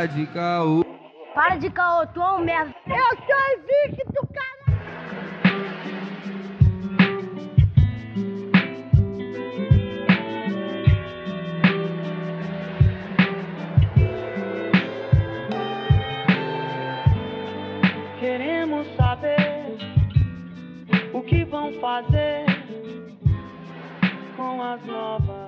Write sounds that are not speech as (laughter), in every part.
Para de caô. Para de caô, tu é um merda. Eu sou invicto, cara. Queremos saber o que vão fazer com as novas.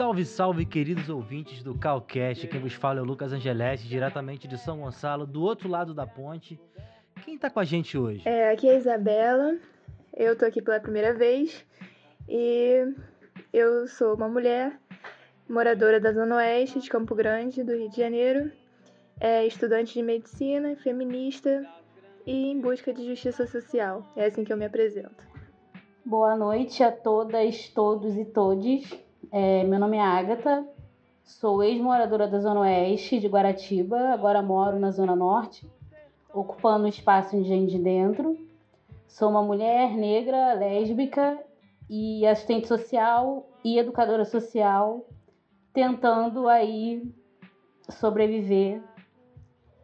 Salve, salve, queridos ouvintes do Calcast. Quem vos fala é o Lucas Angeletti, diretamente de São Gonçalo, do outro lado da ponte. Quem tá com a gente hoje? É, aqui é a Isabela, eu tô aqui pela primeira vez e eu sou uma mulher moradora da Zona Oeste de Campo Grande, do Rio de Janeiro, é estudante de medicina, feminista e em busca de justiça social. É assim que eu me apresento. Boa noite a todas, todos e todes. É, meu nome é Agatha, sou ex-moradora da Zona Oeste de Guaratiba, agora moro na Zona Norte, ocupando o espaço em Gente de Dentro. Sou uma mulher negra, lésbica e assistente social e educadora social, tentando aí sobreviver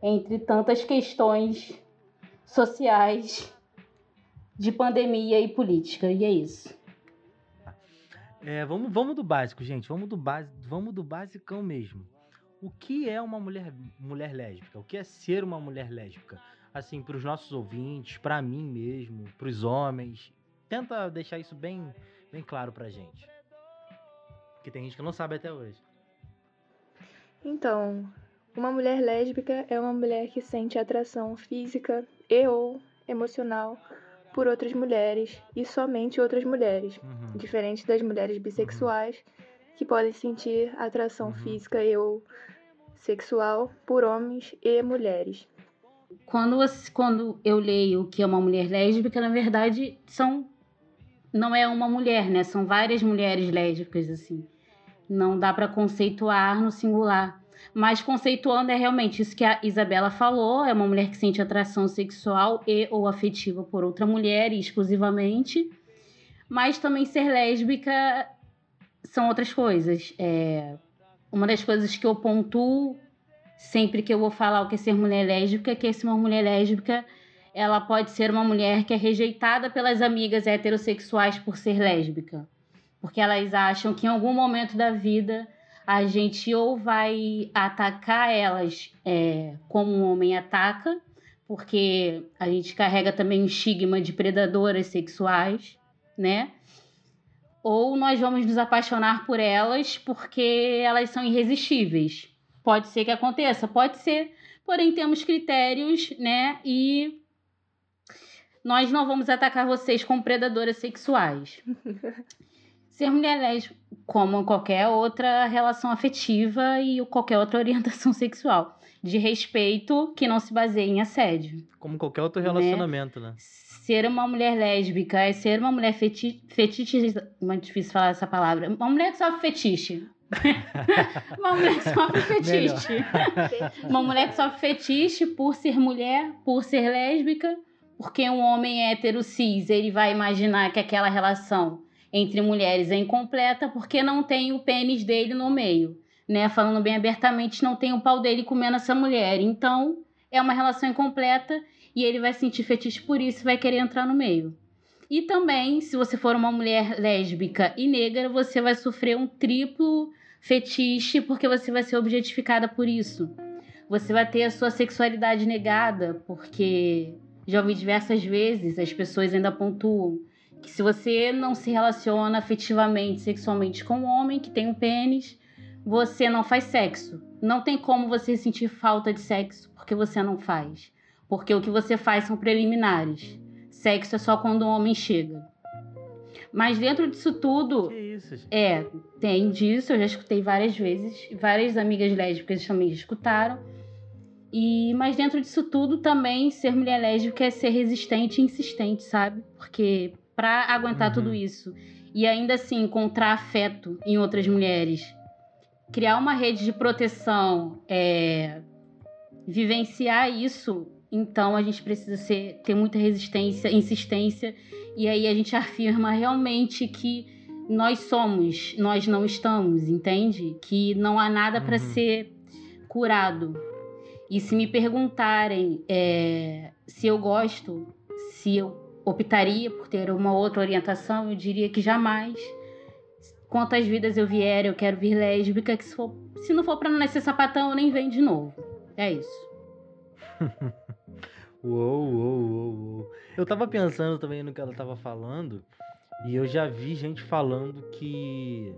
entre tantas questões sociais de pandemia e política. E é isso. É, vamos, vamos do básico, gente. Vamos do, base, vamos do basicão mesmo. O que é uma mulher, mulher lésbica? O que é ser uma mulher lésbica? Assim, para os nossos ouvintes, para mim mesmo, para os homens. Tenta deixar isso bem, bem claro pra gente. Porque tem gente que não sabe até hoje. Então, uma mulher lésbica é uma mulher que sente atração física e ou emocional por outras mulheres e somente outras mulheres, Uhum. diferente das mulheres bissexuais que podem sentir atração Uhum. física e ou sexual por homens e mulheres. Quando, você- quando eu leio o que é uma mulher lésbica, na verdade, são não é uma mulher, né? São várias mulheres lésbicas, assim. Não dá para conceituar no singular. Mas conceituando é realmente isso que a Isabela falou: é uma mulher que sente atração sexual e ou afetiva por outra mulher exclusivamente. Mas também ser lésbica são outras coisas. É, uma das coisas que eu pontuo sempre que eu vou falar o que é ser mulher lésbica, que é ser uma mulher lésbica, ela pode ser uma mulher que é rejeitada pelas amigas heterossexuais por ser lésbica. Porque elas acham que em algum momento da vida a gente ou vai atacar elas é, como um homem ataca, porque a gente carrega também o estigma de predadoras sexuais, né? Ou nós vamos nos apaixonar por elas porque elas são irresistíveis. Pode ser que aconteça, pode ser, porém temos critérios, né? E nós não vamos atacar vocês como predadoras sexuais. (laughs) Ser mulher lésbica, como qualquer outra relação afetiva e qualquer outra (laughs) orientação sexual, de respeito que não se baseie em assédio. Como qualquer outro relacionamento, né? Ser uma mulher lésbica é ser uma mulher feti fetiche. Muito difícil falar essa palavra. Uma mulher que sofre fetiche. (laughs) uma mulher que sofre fetiche. (laughs) uma mulher que sofre fetiche por ser mulher, por ser lésbica, porque um homem hétero cis, ele vai imaginar que aquela relação entre mulheres é incompleta porque não tem o pênis dele no meio, né? Falando bem abertamente, não tem o pau dele comendo essa mulher. Então, é uma relação incompleta e ele vai sentir fetiche por isso e vai querer entrar no meio. E também, se você for uma mulher lésbica e negra, você vai sofrer um triplo fetiche porque você vai ser objetificada por isso. Você vai ter a sua sexualidade negada, porque já ouvi diversas vezes as pessoas ainda pontuam que se você não se relaciona afetivamente, sexualmente com um homem que tem um pênis, você não faz sexo. Não tem como você sentir falta de sexo porque você não faz. Porque o que você faz são preliminares. Sexo é só quando o homem chega. Mas dentro disso tudo, Que isso, gente? é, tem disso, eu já escutei várias vezes, várias amigas lésbicas também escutaram. E mas dentro disso tudo também ser mulher lésbica é ser resistente e insistente, sabe? Porque pra aguentar Uhum. tudo isso e ainda assim encontrar afeto em outras mulheres, criar uma rede de proteção, é, vivenciar isso, então a gente precisa ser, ter muita resistência, insistência e aí a gente afirma realmente que nós somos, nós não estamos, entende? Que não há nada para Uhum. ser curado. E se me perguntarem é, se eu gosto, se eu optaria por ter uma outra orientação, eu diria que jamais. Quantas vidas eu vier, eu quero vir lésbica, que se, for, se não for pra não nascer sapatão, eu nem venho de novo. É isso. (laughs) Uou, uou, uou, uou. Eu tava pensando também no que ela tava falando, e eu já vi gente falando que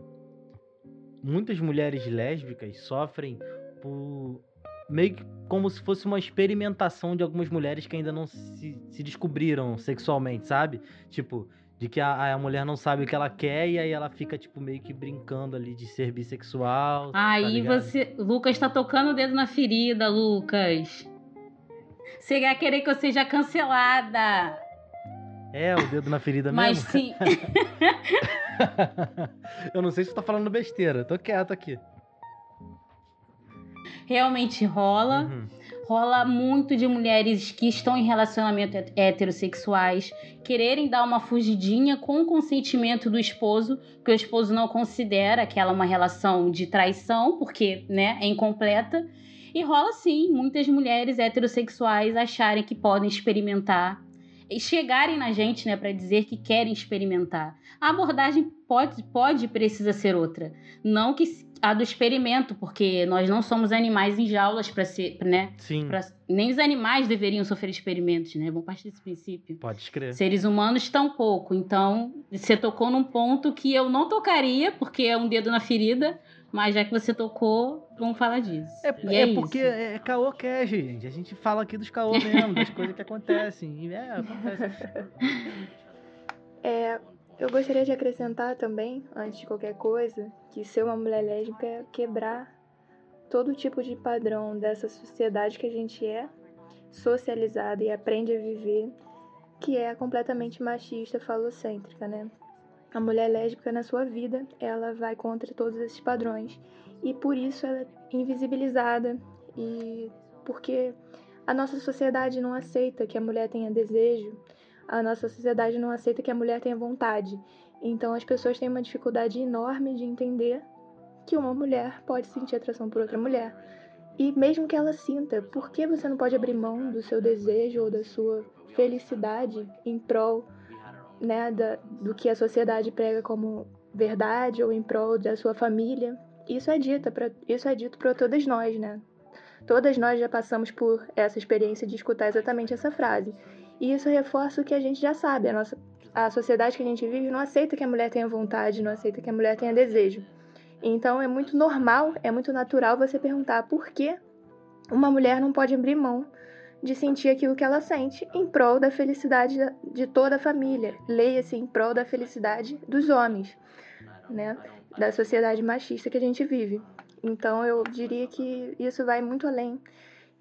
muitas mulheres lésbicas sofrem por meio que como se fosse uma experimentação de algumas mulheres que ainda não se, se descobriram sexualmente, sabe? Tipo, de que a, a mulher não sabe o que ela quer e aí ela fica, tipo, meio que brincando ali de ser bissexual. tá Aí ligado? você. Lucas tá tocando o dedo na ferida, Lucas. Você vai querer que eu seja cancelada. É, o dedo na ferida Mas mesmo? sim. (laughs) eu não sei se tu tá falando besteira, tô quieto aqui. Realmente rola. Uhum. Rola muito de mulheres que estão em relacionamento het- heterossexuais quererem dar uma fugidinha com o consentimento do esposo, que o esposo não considera que ela é uma relação de traição, porque né, é incompleta. E rola sim, muitas mulheres heterossexuais acharem que podem experimentar e chegarem na gente, né, para dizer que querem experimentar. A abordagem pode, pode e precisa ser outra. Não que a do experimento, porque nós não somos animais em jaulas para ser, né? Sim, Pra- nem os animais deveriam sofrer experimentos, né? Vamos partir desse princípio. pode escrever. Seres humanos tão pouco. Então, você tocou num ponto que eu não tocaria, porque é um dedo na ferida, mas já que você tocou, vamos falar disso. É, E é isso. porque é caô cash, gente. A gente fala aqui dos caô mesmo, das coisas que acontecem. É, acontece. (laughs) (laughs) É, eu gostaria de acrescentar também, antes de qualquer coisa, que ser uma mulher lésbica é quebrar todo tipo de padrão dessa sociedade que a gente é, socializada e aprende a viver, que é completamente machista, falocêntrica, né? A mulher lésbica na sua vida, ela vai contra todos esses padrões e por isso ela é invisibilizada e porque a nossa sociedade não aceita que a mulher tenha desejo, a nossa sociedade não aceita que a mulher tenha vontade. Então as pessoas têm uma dificuldade enorme de entender que uma mulher pode sentir atração por outra mulher. E mesmo que ela sinta, por que você não pode abrir mão do seu desejo ou da sua felicidade em prol né, da, do que a sociedade prega como verdade ou em prol da sua família? Isso é dito para isso é dito para todas nós, né? Todas nós já passamos por essa experiência de escutar exatamente essa frase. E isso reforça o que a gente já sabe. A, nossa, a sociedade que a gente vive não aceita que a mulher tenha vontade, não aceita que a mulher tenha desejo. Então é muito normal, é muito natural você perguntar por que uma mulher não pode abrir mão de sentir aquilo que ela sente em prol da felicidade da- de toda a família. Leia-se em prol da felicidade dos homens, né? Da sociedade machista que a gente vive. Então eu diria que isso vai muito além.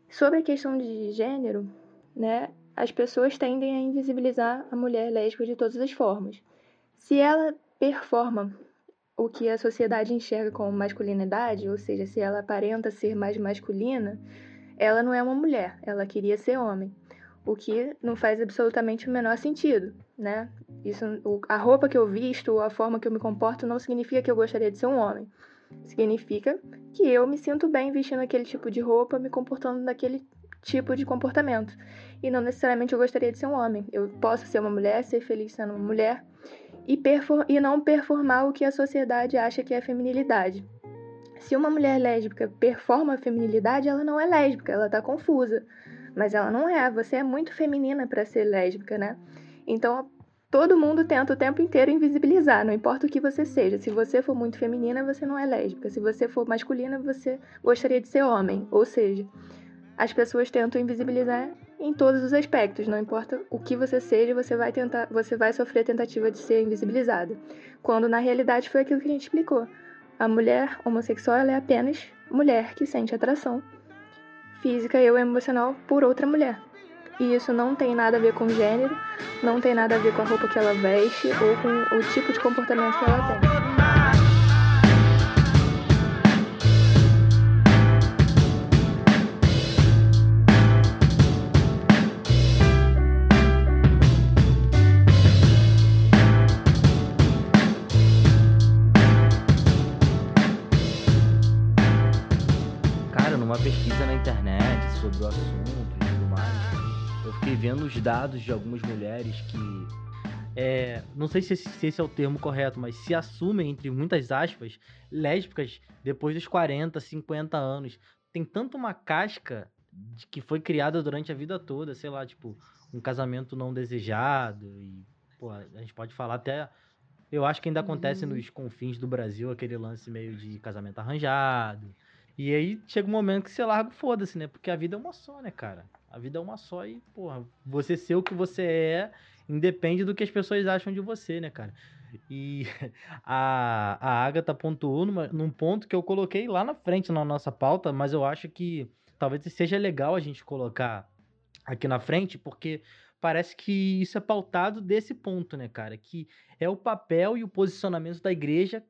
Sobre a questão de gênero, né? As pessoas tendem a invisibilizar a mulher lésbica de todas as formas. Se ela performa o que a sociedade enxerga como masculinidade, ou seja, se ela aparenta ser mais masculina, ela não é uma mulher, ela queria ser homem. O que não faz absolutamente o menor sentido, né? Isso, a roupa que eu visto ou a forma que eu me comporto não significa que eu gostaria de ser um homem. Significa que eu me sinto bem vestindo aquele tipo de roupa, me comportando daquele tipo de comportamento. E não necessariamente eu gostaria de ser um homem. Eu posso ser uma mulher, ser feliz sendo uma mulher e, e não performar o que a sociedade acha que é feminilidade. Se uma mulher lésbica performa a feminilidade, ela não é lésbica, ela tá confusa. Mas ela não é, você é muito feminina para ser lésbica, né? Então, todo mundo tenta o tempo inteiro invisibilizar, não importa o que você seja. Se você for muito feminina, você não é lésbica. Se você for masculina, você gostaria de ser homem. Ou seja, as pessoas tentam invisibilizar em todos os aspectos, não importa o que você seja, você vai tentar, você vai sofrer a tentativa de ser invisibilizada. Quando na realidade foi aquilo que a gente explicou. A mulher homossexual é apenas mulher que sente atração física e emocional por outra mulher. E isso não tem nada a ver com gênero, não tem nada a ver com a roupa que ela veste ou com o tipo de comportamento que ela tem. Cara, numa sobre o assunto e tudo mais, eu fiquei vendo os dados de algumas mulheres que. É, não sei se esse, se esse é o termo correto, mas se assumem, entre muitas aspas, lésbicas depois dos 40, 50 anos. Tem tanto uma casca de que foi criada durante a vida toda, sei lá, tipo, um casamento não desejado e, pô, a gente pode falar até eu acho que ainda acontece Uhum. nos confins do Brasil aquele lance meio de casamento arranjado. E aí chega um momento que você larga o foda-se, né? Porque a vida é uma só, né, cara? A vida é uma só e, porra, você ser o que você é independe do que as pessoas acham de você, né, cara? E (laughs) a, a Agatha pontuou numa- num ponto que eu coloquei lá na frente na nossa pauta, mas eu acho que talvez seja legal a gente colocar aqui na frente, porque parece que isso é pautado desse ponto, né, cara? Que é o papel e o posicionamento da igreja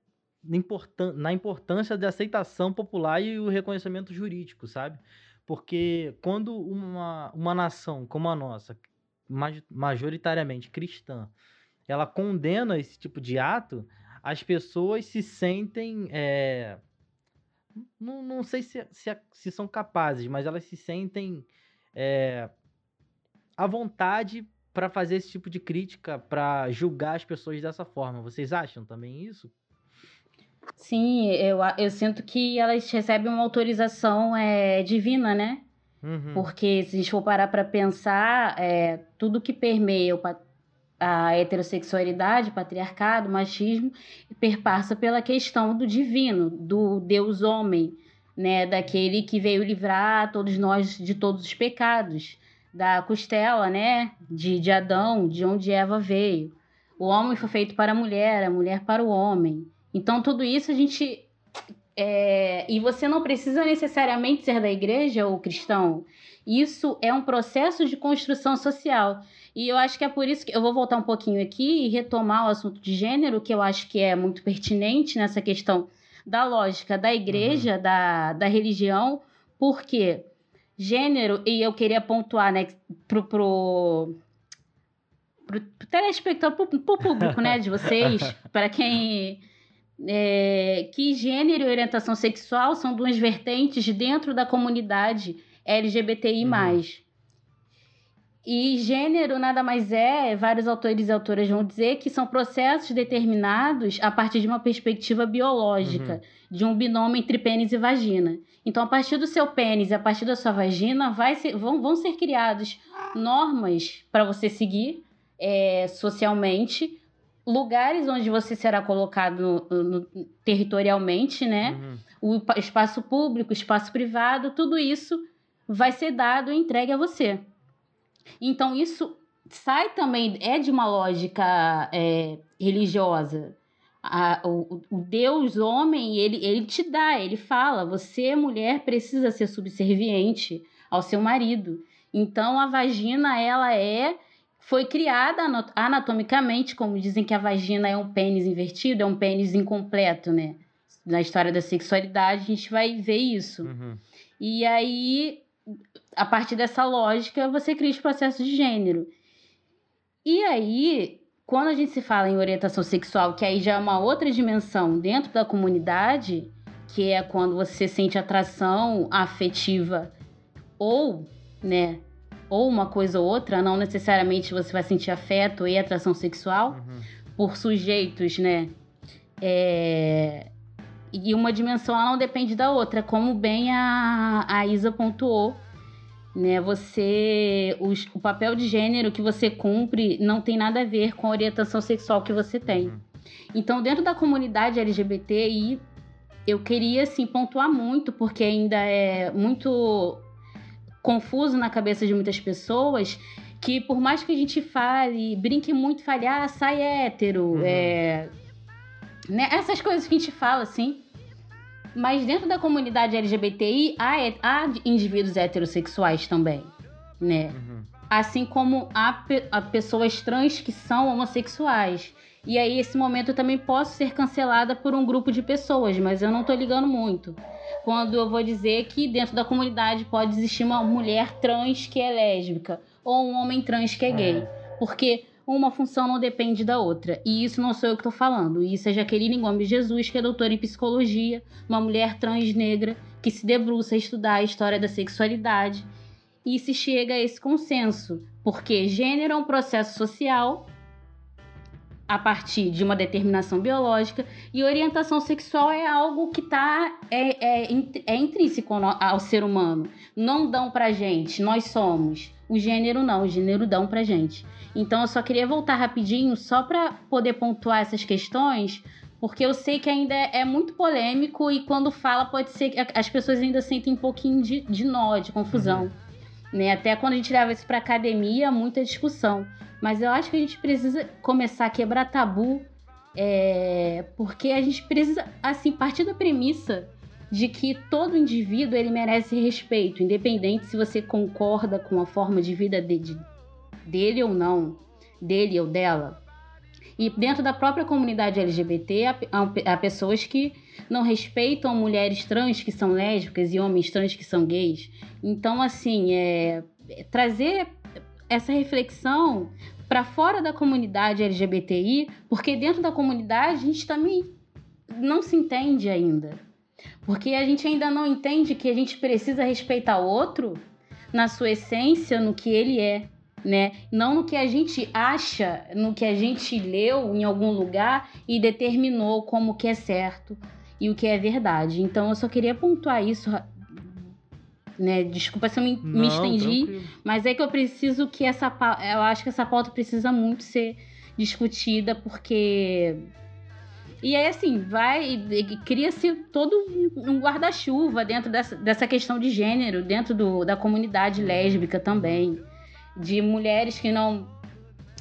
na importân- na importância da aceitação popular e o reconhecimento jurídico, sabe? Porque quando uma, uma nação como a nossa, maj- majoritariamente cristã, ela condena esse tipo de ato, as pessoas se sentem. é, não, não sei se, se, se são capazes, mas elas se sentem é, à vontade para fazer esse tipo de crítica, para julgar as pessoas dessa forma. Vocês acham também isso? Sim, eu, eu sinto que elas recebem uma autorização é, divina, né? Uhum. Porque se a gente for parar para pensar, é, tudo que permeia a heterossexualidade, patriarcado, machismo, perpassa pela questão do divino, do Deus homem, né? Daquele que veio livrar todos nós de todos os pecados, da costela, né? De, de Adão, de onde Eva veio. O homem foi feito para a mulher, a mulher para o homem. Então, tudo isso a gente. é, E você não precisa necessariamente ser da igreja ou cristão. Isso é um processo de construção social. E eu acho que é por isso que eu vou voltar um pouquinho aqui e retomar o assunto de gênero, que eu acho que é muito pertinente nessa questão da lógica da igreja, da, da religião, porque gênero, e eu queria pontuar, né, pro, pro, pro, pro telespectador, pro, pro público, né, de vocês, (laughs) para quem é, que gênero e orientação sexual são duas vertentes dentro da comunidade LGBTI+. Uhum. E gênero nada mais é, vários autores e autoras vão dizer que são processos determinados a partir de uma perspectiva biológica, de um binômio entre pênis e vagina. Então, a partir do seu pênis e a partir da sua vagina, vai ser- vão, vão ser criados normas para você seguir é, socialmente, lugares onde você será colocado no- no- territorialmente, né? Uhum. o pa- espaço público, espaço privado, tudo isso vai ser dado e entregue a você. Então, isso sai também, é de uma lógica é, religiosa. A- o, o Deus homem, ele, ele te dá, ele fala, você, mulher, precisa ser subserviente ao seu marido. Então, a vagina, ela é foi criada anatomicamente, como dizem que a vagina é um pênis invertido, é um pênis incompleto, né? Na história da sexualidade, a gente vai ver isso. Uhum. E aí, a partir dessa lógica, você cria os processos de gênero. E aí, quando a gente se fala em orientação sexual, que aí já é uma outra dimensão dentro da comunidade, que é quando você sente atração afetiva ou, né, ou uma coisa ou outra, não necessariamente você vai sentir afeto e atração sexual Uhum. por sujeitos, né? É, E uma dimensão ela não depende da outra, como bem a, a Isa pontuou. Né? Você. os- o papel de gênero que você cumpre não tem nada a ver com a orientação sexual que você tem. Uhum. Então, dentro da comunidade LGBTI, eu queria assim, pontuar muito, porque ainda é muito confuso na cabeça de muitas pessoas, que por mais que a gente fale, brinque muito, fale, ah, sai hétero, Uhum. é... né? essas coisas que a gente fala, assim. Mas dentro da comunidade LGBTI, há, he- há indivíduos heterossexuais também, né? Uhum. assim como há, pe- há pessoas trans que são homossexuais. E aí, esse momento eu também posso ser cancelada por um grupo de pessoas, mas eu não tô ligando muito. Quando eu vou dizer que dentro da comunidade pode existir uma mulher trans que é lésbica, ou um homem trans que é gay. Porque uma função não depende da outra. E isso não sou eu que tô falando. Isso é Jaqueline Gomes Jesus, que é doutora em psicologia, uma mulher trans negra que se debruça a estudar a história da sexualidade e se chega a esse consenso, porque gênero é um processo social a partir de uma determinação biológica e orientação sexual é algo que tá é, é, é intrínseco ao ser humano. Não dão pra gente, nós somos. O gênero não, o gênero dão pra gente. Então eu só queria voltar rapidinho só para poder pontuar essas questões, porque eu sei que ainda é, é muito polêmico e quando fala pode ser que as pessoas ainda sentem um pouquinho de, de nó, de confusão. Uhum. Né? Até quando a gente leva isso para academia, muita discussão. Mas eu acho que a gente precisa começar a quebrar tabu, é... porque a gente precisa, assim, partir da premissa de que todo indivíduo ele merece respeito, independente se você concorda com a forma de vida de, de, dele ou não, dele ou dela. E dentro da própria comunidade LGBT, há, há, pessoas que não respeitam mulheres trans que são lésbicas e homens trans que são gays. Então, assim, é, trazer essa reflexão para fora da comunidade LGBTI, porque dentro da comunidade a gente também não se entende ainda. Porque a gente ainda não entende que a gente precisa respeitar o outro na sua essência, no que ele é né? Não no que a gente acha, no que a gente leu em algum lugar e determinou como que é certo e o que é verdade. Então eu só queria pontuar isso, né? Desculpa se eu me, Não, me estendi, tranquilo. mas é que eu preciso que essa eu acho que essa pauta precisa muito ser discutida porque e aí, assim, vai. Cria-se todo um guarda-chuva dentro dessa, dessa questão de gênero, dentro do, da comunidade lésbica também de mulheres que não.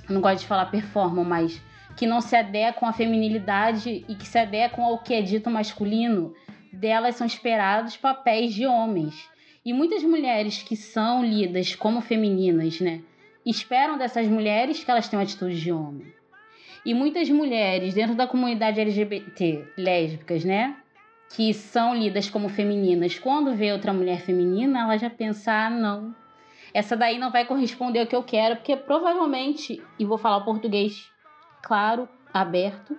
Não gosto de falar performam, mas que não se adequam à feminilidade e que se adequam ao que é dito masculino, delas são esperados papéis de homens. E muitas mulheres que são lidas como femininas, né, esperam dessas mulheres que elas tenham atitude de homem. E muitas mulheres dentro da comunidade LGBT, lésbicas, né, que são lidas como femininas, quando vê outra mulher feminina, ela já pensa, ah, não, essa daí não vai corresponder ao que eu quero, porque provavelmente, e vou falar o português claro, aberto,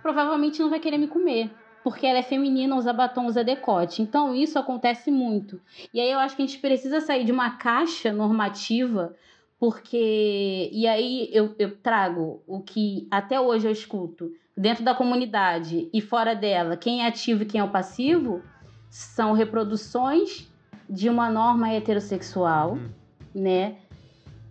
provavelmente não vai querer me comer. Porque ela é feminina, usa batom, usa decote. Então isso acontece muito. E aí eu acho que a gente precisa sair de uma caixa normativa porque e aí eu, eu, trago o que até hoje eu escuto dentro da comunidade e fora dela, quem é ativo e quem é o passivo, são reproduções de uma norma heterossexual, uhum né?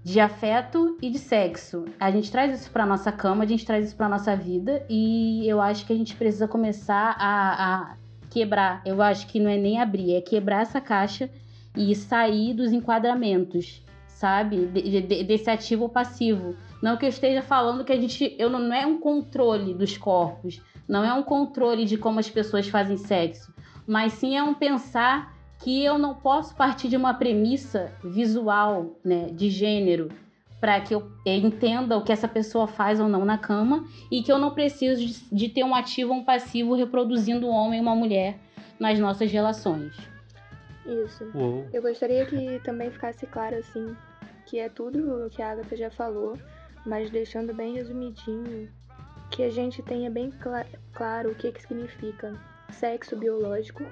De afeto e de sexo. A gente traz isso para nossa cama, a gente traz isso para nossa vida e eu acho que a gente precisa começar a, a quebrar. Eu acho que não é nem abrir, é quebrar essa caixa e sair dos enquadramentos, sabe? De, de, desse ativo ou passivo. Não que eu esteja falando que a gente. Eu não, não é um controle dos corpos, não é um controle de como as pessoas fazem sexo, mas sim é um pensar que eu não posso partir de uma premissa visual, né, de gênero, para que eu entenda o que essa pessoa faz ou não na cama e que eu não preciso de, de ter um ativo ou um passivo reproduzindo um homem e uma mulher nas nossas relações. Isso. Uou. Eu gostaria que também ficasse claro assim que é tudo o que a Agatha já falou, mas deixando bem resumidinho que a gente tenha bem cl claro o que, que significa sexo biológico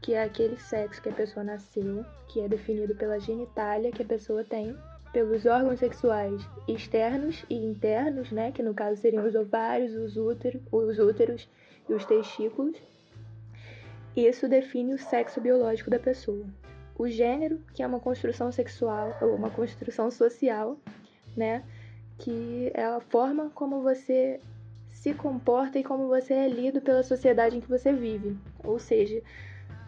que é aquele sexo que a pessoa nasceu, que é definido pela genitália que a pessoa tem, pelos órgãos sexuais externos e internos, né, que no caso seriam os ovários, os, útero, os úteros e os testículos. Isso define o sexo biológico da pessoa. O gênero, que é uma construção sexual ou uma construção social, né, que é a forma como você se comporta e como você é lido pela sociedade em que você vive. Ou seja,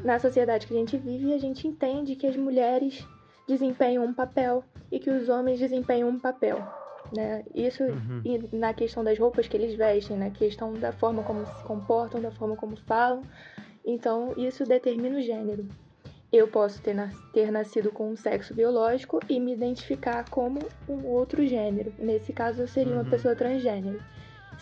na sociedade que a gente vive, a gente entende que as mulheres desempenham um papel e que os homens desempenham um papel. Né? Isso uhum. e na questão das roupas que eles vestem, na questão da forma como se comportam, da forma como falam. Então, isso determina o gênero. Eu posso ter, nas ter nascido com um sexo biológico e me identificar como um outro gênero. Nesse caso, eu seria uhum. uma pessoa transgênero.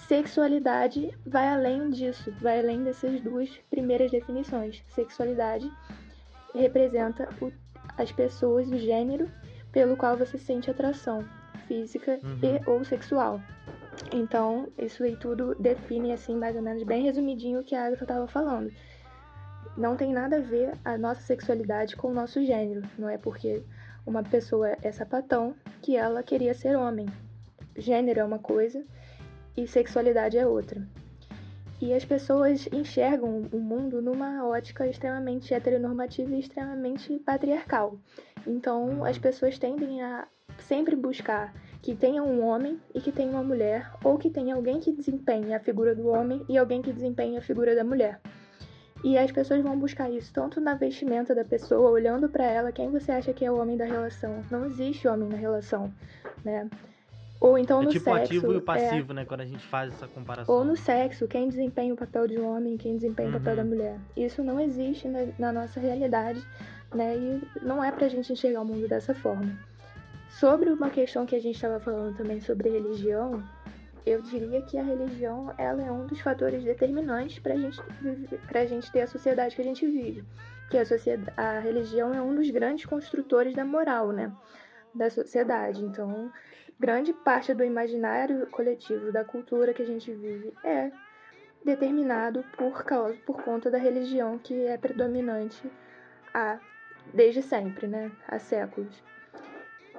Sexualidade vai além disso, vai além dessas duas primeiras definições. Sexualidade representa o, as pessoas, o gênero pelo qual você sente atração física uhum. e ou sexual. Então, isso aí tudo define, assim, mais ou menos, bem resumidinho o que a Agatha estava falando. Não tem nada a ver a nossa sexualidade com o nosso gênero. Não é porque uma pessoa é sapatão que ela queria ser homem. Gênero é uma coisa e sexualidade é outra. E as pessoas enxergam o mundo numa ótica extremamente heteronormativa e extremamente patriarcal. Então, as pessoas tendem a sempre buscar que tenha um homem e que tenha uma mulher, ou que tenha alguém que desempenhe a figura do homem e alguém que desempenhe a figura da mulher. E as pessoas vão buscar isso tanto na vestimenta da pessoa, olhando para ela, quem você acha que é o homem da relação? Não existe homem na relação, né? Ou então é no tipo sexo. o ativo e é, passivo, né? Quando a gente faz essa comparação. ou no sexo, quem desempenha o papel de homem, quem desempenha o papel Uhum. da mulher. Isso não existe na, na nossa realidade, né? E não é pra gente enxergar o mundo dessa forma. Sobre uma questão que a gente estava falando também sobre religião, eu diria que a religião ela é um dos fatores determinantes para gente, pra gente ter a sociedade que a gente vive. Que a, sociedade, a religião é um dos grandes construtores da moral, né? Da sociedade. Então, grande parte do imaginário coletivo da cultura que a gente vive é determinado por causa por conta da religião que é predominante há desde sempre, né? Há séculos.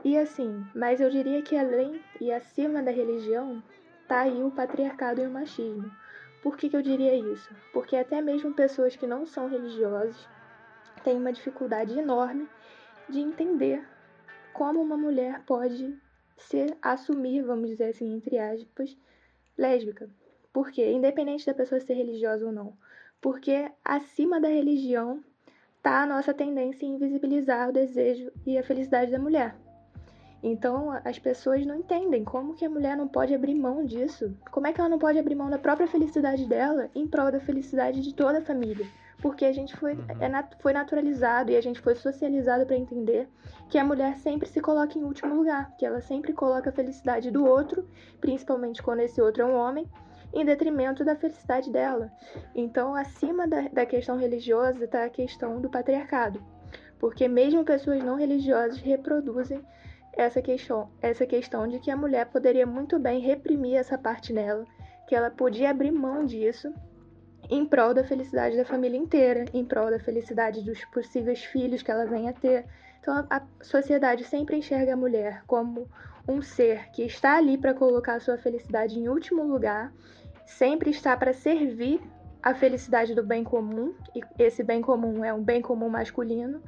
E assim, mas eu diria que além e acima da religião tá aí o patriarcado e o machismo. Por que, que eu diria isso? Porque até mesmo pessoas que não são religiosas têm uma dificuldade enorme de entender como uma mulher pode se assumir, vamos dizer assim, entre aspas, lésbica. Por quê? Independente da pessoa ser religiosa ou não. Porque acima da religião tá a nossa tendência em invisibilizar o desejo e a felicidade da mulher. Então, as pessoas não entendem como que a mulher não pode abrir mão disso. Como é que ela não pode abrir mão da própria felicidade dela em prol da felicidade de toda a família? Porque a gente foi, Uhum. é nat- foi naturalizado e a gente foi socializado para entender que a mulher sempre se coloca em último lugar, que ela sempre coloca a felicidade do outro, principalmente quando esse outro é um homem, em detrimento da felicidade dela. Então, acima da, da questão religiosa está a questão do patriarcado. Porque mesmo pessoas não religiosas reproduzem essa questão, essa questão de que a mulher poderia muito bem reprimir essa parte nela, que ela podia abrir mão disso em prol da felicidade da família inteira, em prol da felicidade dos possíveis filhos que ela venha a ter. Então a, sociedade sempre enxerga a mulher como um ser que está ali para colocar a sua felicidade em último lugar, sempre está para servir a felicidade do bem comum, e esse bem comum é um bem comum masculino,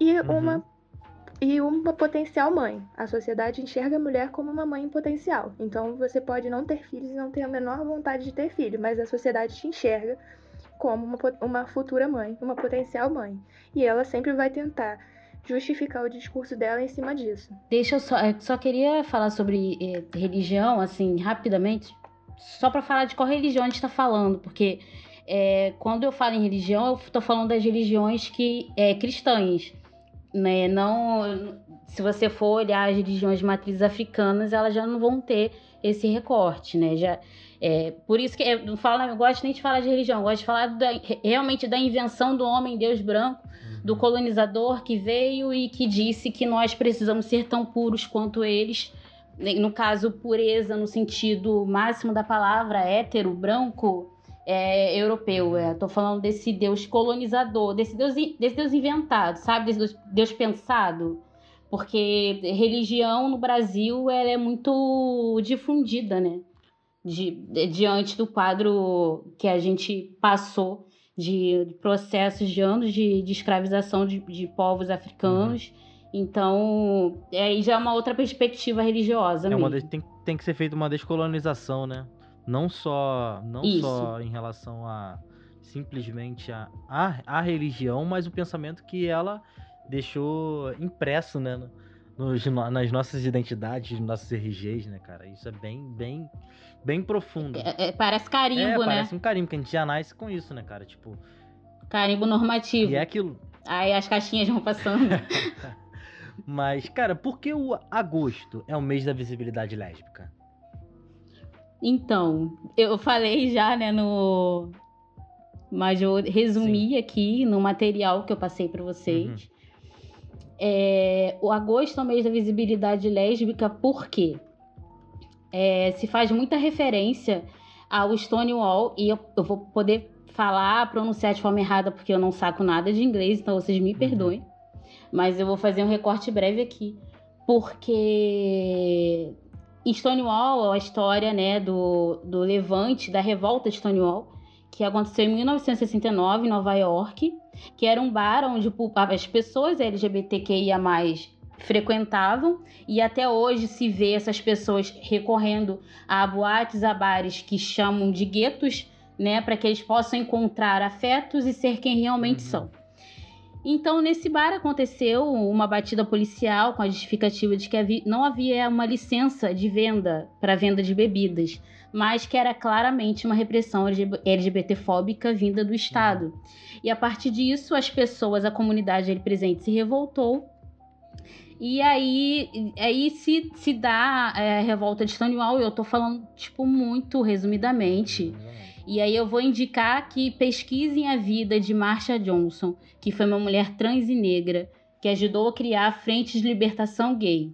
e Uhum. uma e uma potencial mãe. A sociedade enxerga a mulher como uma mãe em potencial. Então você pode não ter filhos e não ter a menor vontade de ter filho, mas a sociedade te enxerga como uma, uma futura mãe, uma potencial mãe. E ela sempre vai tentar justificar o discurso dela em cima disso. Deixa eu só, eu só queria falar sobre eh, religião, assim, rapidamente, só pra falar de qual religião a gente tá falando, porque eh, quando eu falo em religião, eu tô falando das religiões que é cristãs, né? Não, se você for olhar as religiões de matrizes africanas, elas já não vão ter esse recorte, né? Já, é, por isso que eu não falo, eu gosto nem de falar de religião, eu gosto de falar da- realmente da invenção do homem Deus branco do colonizador que veio e que disse que nós precisamos ser tão puros quanto eles. No caso, pureza no sentido máximo da palavra, hétero, branco, é, europeu. É, tô falando desse Deus colonizador, desse Deus, desse Deus inventado, sabe? Desse Deus, Deus pensado. Porque religião no Brasil ela é muito difundida, né? De- de- diante do quadro que a gente passou de processos de anos de, de escravização de, de povos africanos. Então, é, aí já é uma outra perspectiva religiosa É uma mesmo. des- tem, tem que ser feita uma descolonização, né? Não só, não Isso. só em relação a simplesmente a, a, a religião, mas o pensamento que ela deixou impresso, né? no- nos no- nas nossas identidades, nos nossos RGs, né, cara? Isso é bem, bem, bem profundo. É- é, parece É, carimbo, né? parece um carimbo, que a gente já nasce com isso, né, cara? Tipo, Carimbo normativo. e é aquilo. Aí as caixinhas vão passando. (laughs) (laughs) Mas, cara, por que o agosto é o mês da visibilidade lésbica? Então, eu falei já, né, no. Mas eu resumi aqui no material que eu passei para vocês. É, o agosto é o mês da visibilidade lésbica, por quê? É, se faz muita referência ao Stonewall, e eu, eu vou poder falar, pronunciar de forma errada, porque eu não saco nada de inglês, então vocês me perdoem. mas eu vou fazer um recorte breve aqui, porque Stonewall a história né, do, do levante, da revolta de Stonewall, que aconteceu em 1969 em Nova York, que era um bar onde as pessoas LGBTQIA+, frequentavam e até hoje se vê essas pessoas recorrendo a boates, a bares que chamam de guetos, né, para que eles possam encontrar afetos e ser quem realmente uhum. são. Então, nesse bar aconteceu uma batida policial com a justificativa de que não havia uma licença de venda para venda de bebidas, mas que era claramente uma repressão LGBTfóbica vinda do Estado. E a partir disso, as pessoas, a comunidade ali presente se revoltou. E aí, aí se, se dá é, a revolta de Stonewall, eu tô falando, tipo, muito resumidamente. E aí eu vou indicar que pesquisem a vida de Marsha Johnson, que foi uma mulher trans e negra, que ajudou a criar a Frente de Libertação Gay.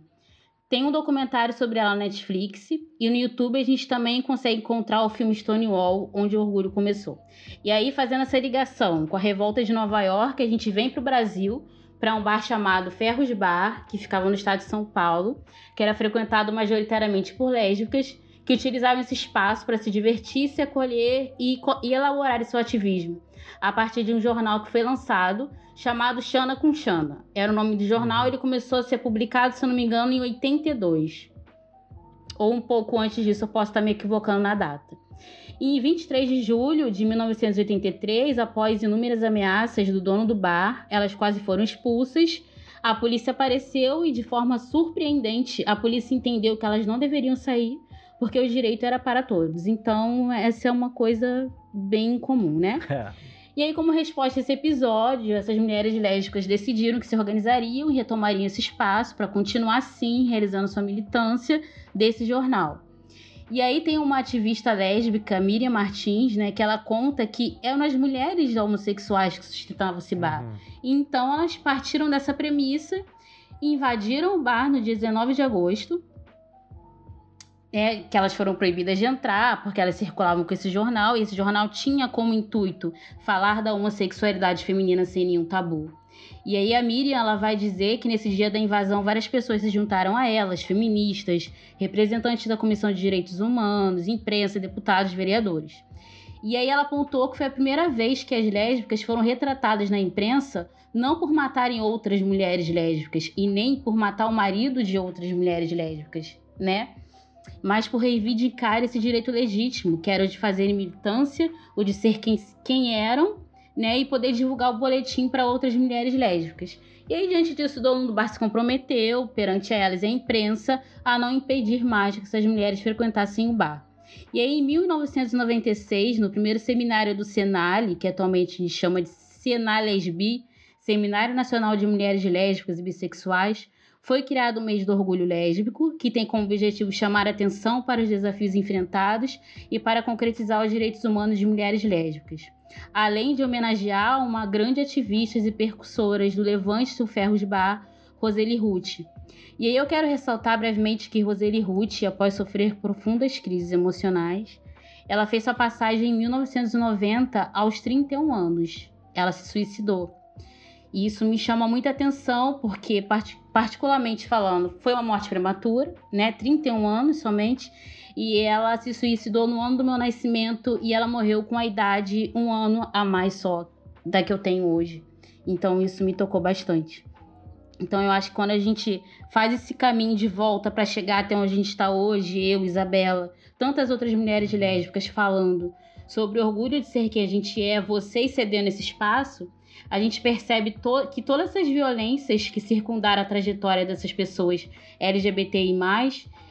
Tem um documentário sobre ela na Netflix e no YouTube a gente também consegue encontrar o filme Stonewall, onde o orgulho começou. E aí, fazendo essa ligação com a revolta de Nova York, a gente vem para o Brasil, para um bar chamado Ferros Bar, que ficava no estado de São Paulo, que era frequentado majoritariamente por lésbicas que utilizavam esse espaço para se divertir, se acolher e, e elaborar seu ativismo, a partir de um jornal que foi lançado chamado Xana com Xana. Era o nome do jornal, uhum. ele começou a ser publicado, se não me engano, em 82. Ou um pouco antes disso, eu posso estar me equivocando na data. E em 23 de julho de 1983, após inúmeras ameaças do dono do bar, elas quase foram expulsas. A polícia apareceu e, de forma surpreendente, a polícia entendeu que elas não deveriam sair porque o direito era para todos. Então, essa é uma coisa bem comum, né? (laughs) É. E aí, como resposta a esse episódio, essas mulheres lésbicas decidiram que se organizariam e retomariam esse espaço para continuar, sim, realizando sua militância desse jornal. E aí tem uma ativista lésbica, Miriam Martins, né, que ela conta que eram as mulheres homossexuais que sustentavam esse bar. Uhum. Então elas partiram dessa premissa e invadiram o bar no dia 19 de agosto, é, que elas foram proibidas de entrar porque elas circulavam com esse jornal e esse jornal tinha como intuito falar da homossexualidade feminina sem nenhum tabu. E aí a Miriam ela vai dizer que nesse dia da invasão várias pessoas se juntaram a elas, feministas, representantes da Comissão de Direitos Humanos, imprensa, deputados, vereadores. E aí ela apontou que foi a primeira vez que as lésbicas foram retratadas na imprensa não por matarem outras mulheres lésbicas e nem por matar o marido de outras mulheres lésbicas, né? Mas por reivindicar esse direito legítimo, que era o de fazer militância, o de ser quem, quem eram, né, e poder divulgar o boletim para outras mulheres lésbicas. E aí, diante disso, o dono do bar se comprometeu, perante elas e a imprensa, a não impedir mais que essas mulheres frequentassem o bar. E aí, em 1996, no primeiro seminário do Senale, que atualmente chama de Senalesbi, Seminário Nacional de Mulheres Lésbicas e Bissexuais, foi criado o mês do orgulho lésbico, que tem como objetivo chamar atenção para os desafios enfrentados e para concretizar os direitos humanos de mulheres lésbicas. Além de homenagear uma grande ativista e percussora do Levante do Ferros Bar, Roseli Ruth. E aí eu quero ressaltar brevemente que Roseli Ruth, após sofrer profundas crises emocionais, ela fez sua passagem em 1990 aos 31 anos. Ela se suicidou. E isso me chama muita atenção porque particularmente falando, foi uma morte prematura, né? 31 anos somente. E ela se suicidou no ano do meu nascimento e ela morreu com a idade um ano a mais só da que eu tenho hoje. Então isso me tocou bastante. Então eu acho que quando a gente faz esse caminho de volta para chegar até onde a gente está hoje, eu, Isabela, tantas outras mulheres lésbicas falando sobre orgulho de ser quem a gente é, vocês cedendo esse espaço, a gente percebe to que todas essas violências que circundaram a trajetória dessas pessoas LGBTI+,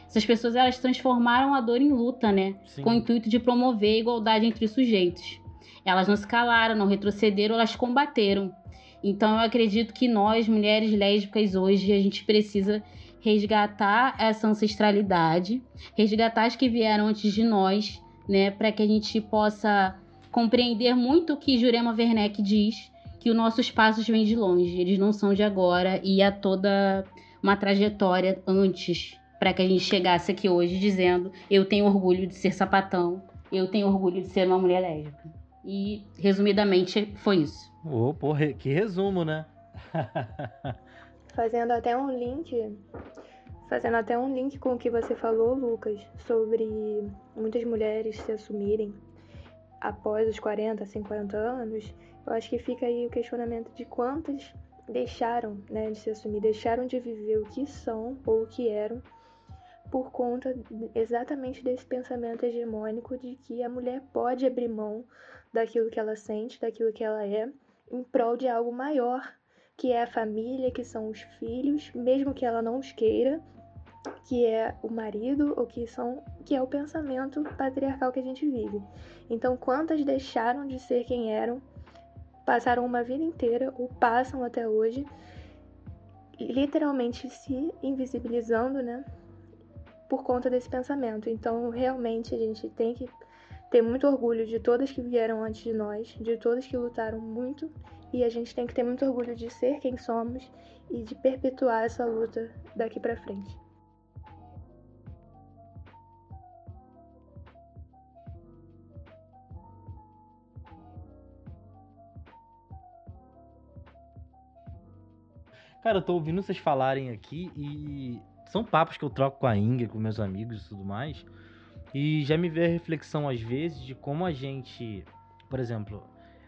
essas pessoas elas transformaram a dor em luta, né? Sim. Com o intuito de promover a igualdade entre os sujeitos. Elas não se calaram, não retrocederam, elas combateram. Então eu acredito que nós, mulheres lésbicas, hoje, a gente precisa resgatar essa ancestralidade, resgatar as que vieram antes de nós, né? Para que a gente possa compreender muito o que Jurema Werneck diz, que os nossos passos vêm de longe, eles não são de agora e há toda uma trajetória antes para que a gente chegasse aqui hoje dizendo eu tenho orgulho de ser sapatão, eu tenho orgulho de ser uma mulher lésbica. E resumidamente foi isso. Ô, oh, porra, que resumo, né? (laughs) fazendo até um link, fazendo até um link com o que você falou, Lucas, sobre muitas mulheres se assumirem após os 40, 50 anos, eu acho que fica aí o questionamento de quantas deixaram né, de se assumir, deixaram de viver o que são ou o que eram por conta exatamente desse pensamento hegemônico de que a mulher pode abrir mão daquilo que ela sente, daquilo que ela é, em prol de algo maior, que é a família, que são os filhos, mesmo que ela não os queira, que é o marido, ou que são que é o pensamento patriarcal que a gente vive. Então, quantas deixaram de ser quem eram, passaram uma vida inteira ou passam até hoje literalmente se invisibilizando, né? por conta desse pensamento. Então, realmente, a gente tem que ter muito orgulho de todas que vieram antes de nós, de todas que lutaram muito, e a gente tem que ter muito orgulho de ser quem somos e de perpetuar essa luta daqui para frente. Cara, eu tô ouvindo vocês falarem aqui e são papos que eu troco com a Inga, com meus amigos e tudo mais. E já me veio a reflexão às vezes de como a gente, por exemplo,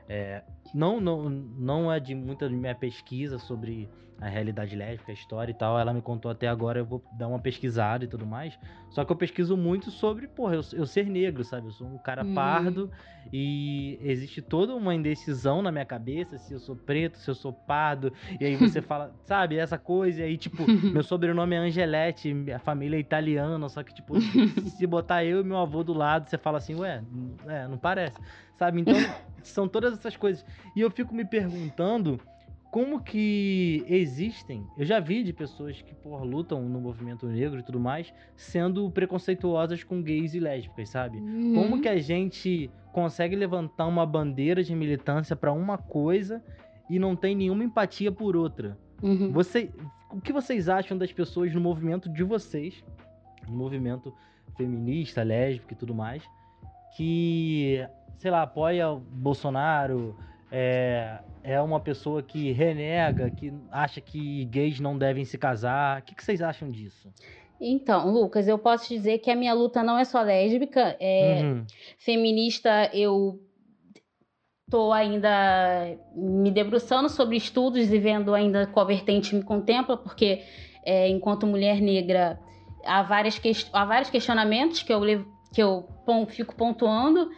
é, não, não, não é de muita minha pesquisa sobre a realidade lésbica, a história e tal. Ela me contou até agora, eu vou dar uma pesquisada e tudo mais. Só que eu pesquiso muito sobre, porra, eu, eu ser negro, sabe? Eu sou um cara Hum. pardo e existe toda uma indecisão na minha cabeça se eu sou preto, se eu sou pardo. E aí você (laughs) fala, sabe, essa coisa. E aí, tipo, meu sobrenome é Angeletti, minha família é italiana. Só que, tipo, (laughs) se botar eu e meu avô do lado, você fala assim, ué, é, não parece. Sabe? Então, são todas essas coisas. E eu fico me perguntando como que existem. Eu já vi de pessoas que, porra, lutam no movimento negro e tudo mais, sendo preconceituosas com gays e lésbicas, sabe? Como que a gente consegue levantar uma bandeira de militância pra uma coisa e não tem nenhuma empatia por outra? Uhum. Você, o que vocês acham das pessoas no movimento de vocês, no movimento feminista, lésbico e tudo mais, que, sei lá, apoia o Bolsonaro, é, é uma pessoa que renega, que acha que gays não devem se casar. O que, que vocês acham disso? Então, Lucas, eu posso te dizer que a minha luta não é só lésbica, é Uhum. feminista, eu tô ainda me debruçando sobre estudos e vendo ainda qual vertente me contempla, porque é, enquanto mulher negra há, várias ques- há vários questionamentos que eu, levo- que eu pon- fico pontuando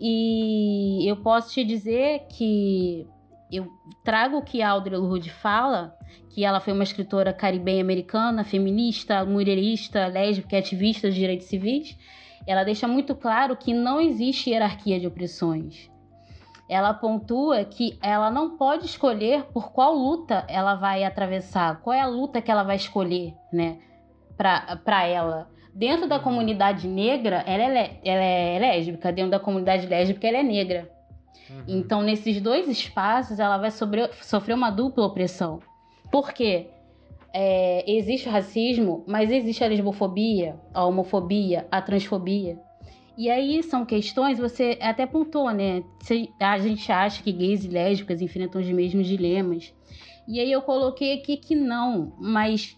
e eu posso te dizer que eu trago o que Audre Lorde fala, que ela foi uma escritora caribenha americana, feminista, mulherista, lésbica ativista dos direitos civis, ela deixa muito claro que não existe hierarquia de opressões. Ela pontua que ela não pode escolher por qual luta ela vai atravessar, qual é a luta que ela vai escolher, né, para ela. Dentro da comunidade negra, ela é, ela é lésbica, dentro da comunidade lésbica, ela é negra. Uhum. Então, nesses dois espaços, ela vai sobre- sofrer uma dupla opressão. Por quê? É, existe o racismo, mas existe a lesbofobia, a homofobia, a transfobia. E aí são questões, você até pontuou, né? A gente acha que gays e lésbicas enfrentam os mesmos dilemas. E aí eu coloquei aqui que não, mas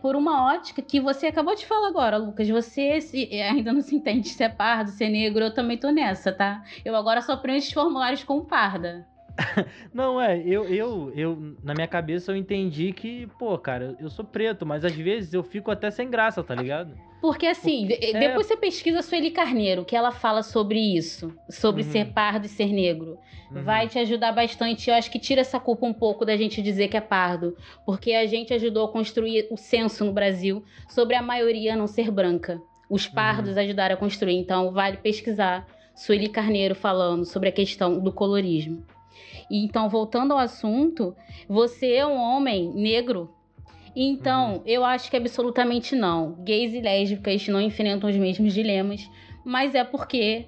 por uma ótica que você acabou de falar agora, Lucas. Você se- ainda não se entende se é pardo, se é negro, eu também tô nessa, tá? Eu agora só preencho os formulários com parda. (laughs) Não, é, eu, eu, eu, na minha cabeça eu entendi que, pô, cara, eu sou preto, mas às vezes eu fico até sem graça, tá ligado? Porque assim, de- É. depois você pesquisa a Sueli Carneiro, que ela fala sobre isso, sobre Uhum. ser pardo e ser negro. Uhum. Vai te ajudar bastante. Eu acho que tira essa culpa um pouco da gente dizer que é pardo. Porque a gente ajudou a construir o censo no Brasil sobre a maioria não ser branca. Os pardos ajudaram a construir. Então, vale pesquisar Sueli Carneiro falando sobre a questão do colorismo. E, então, voltando ao assunto, você é um homem negro. Então, eu acho que absolutamente não. Gays e lésbicas não enfrentam os mesmos dilemas, mas é porque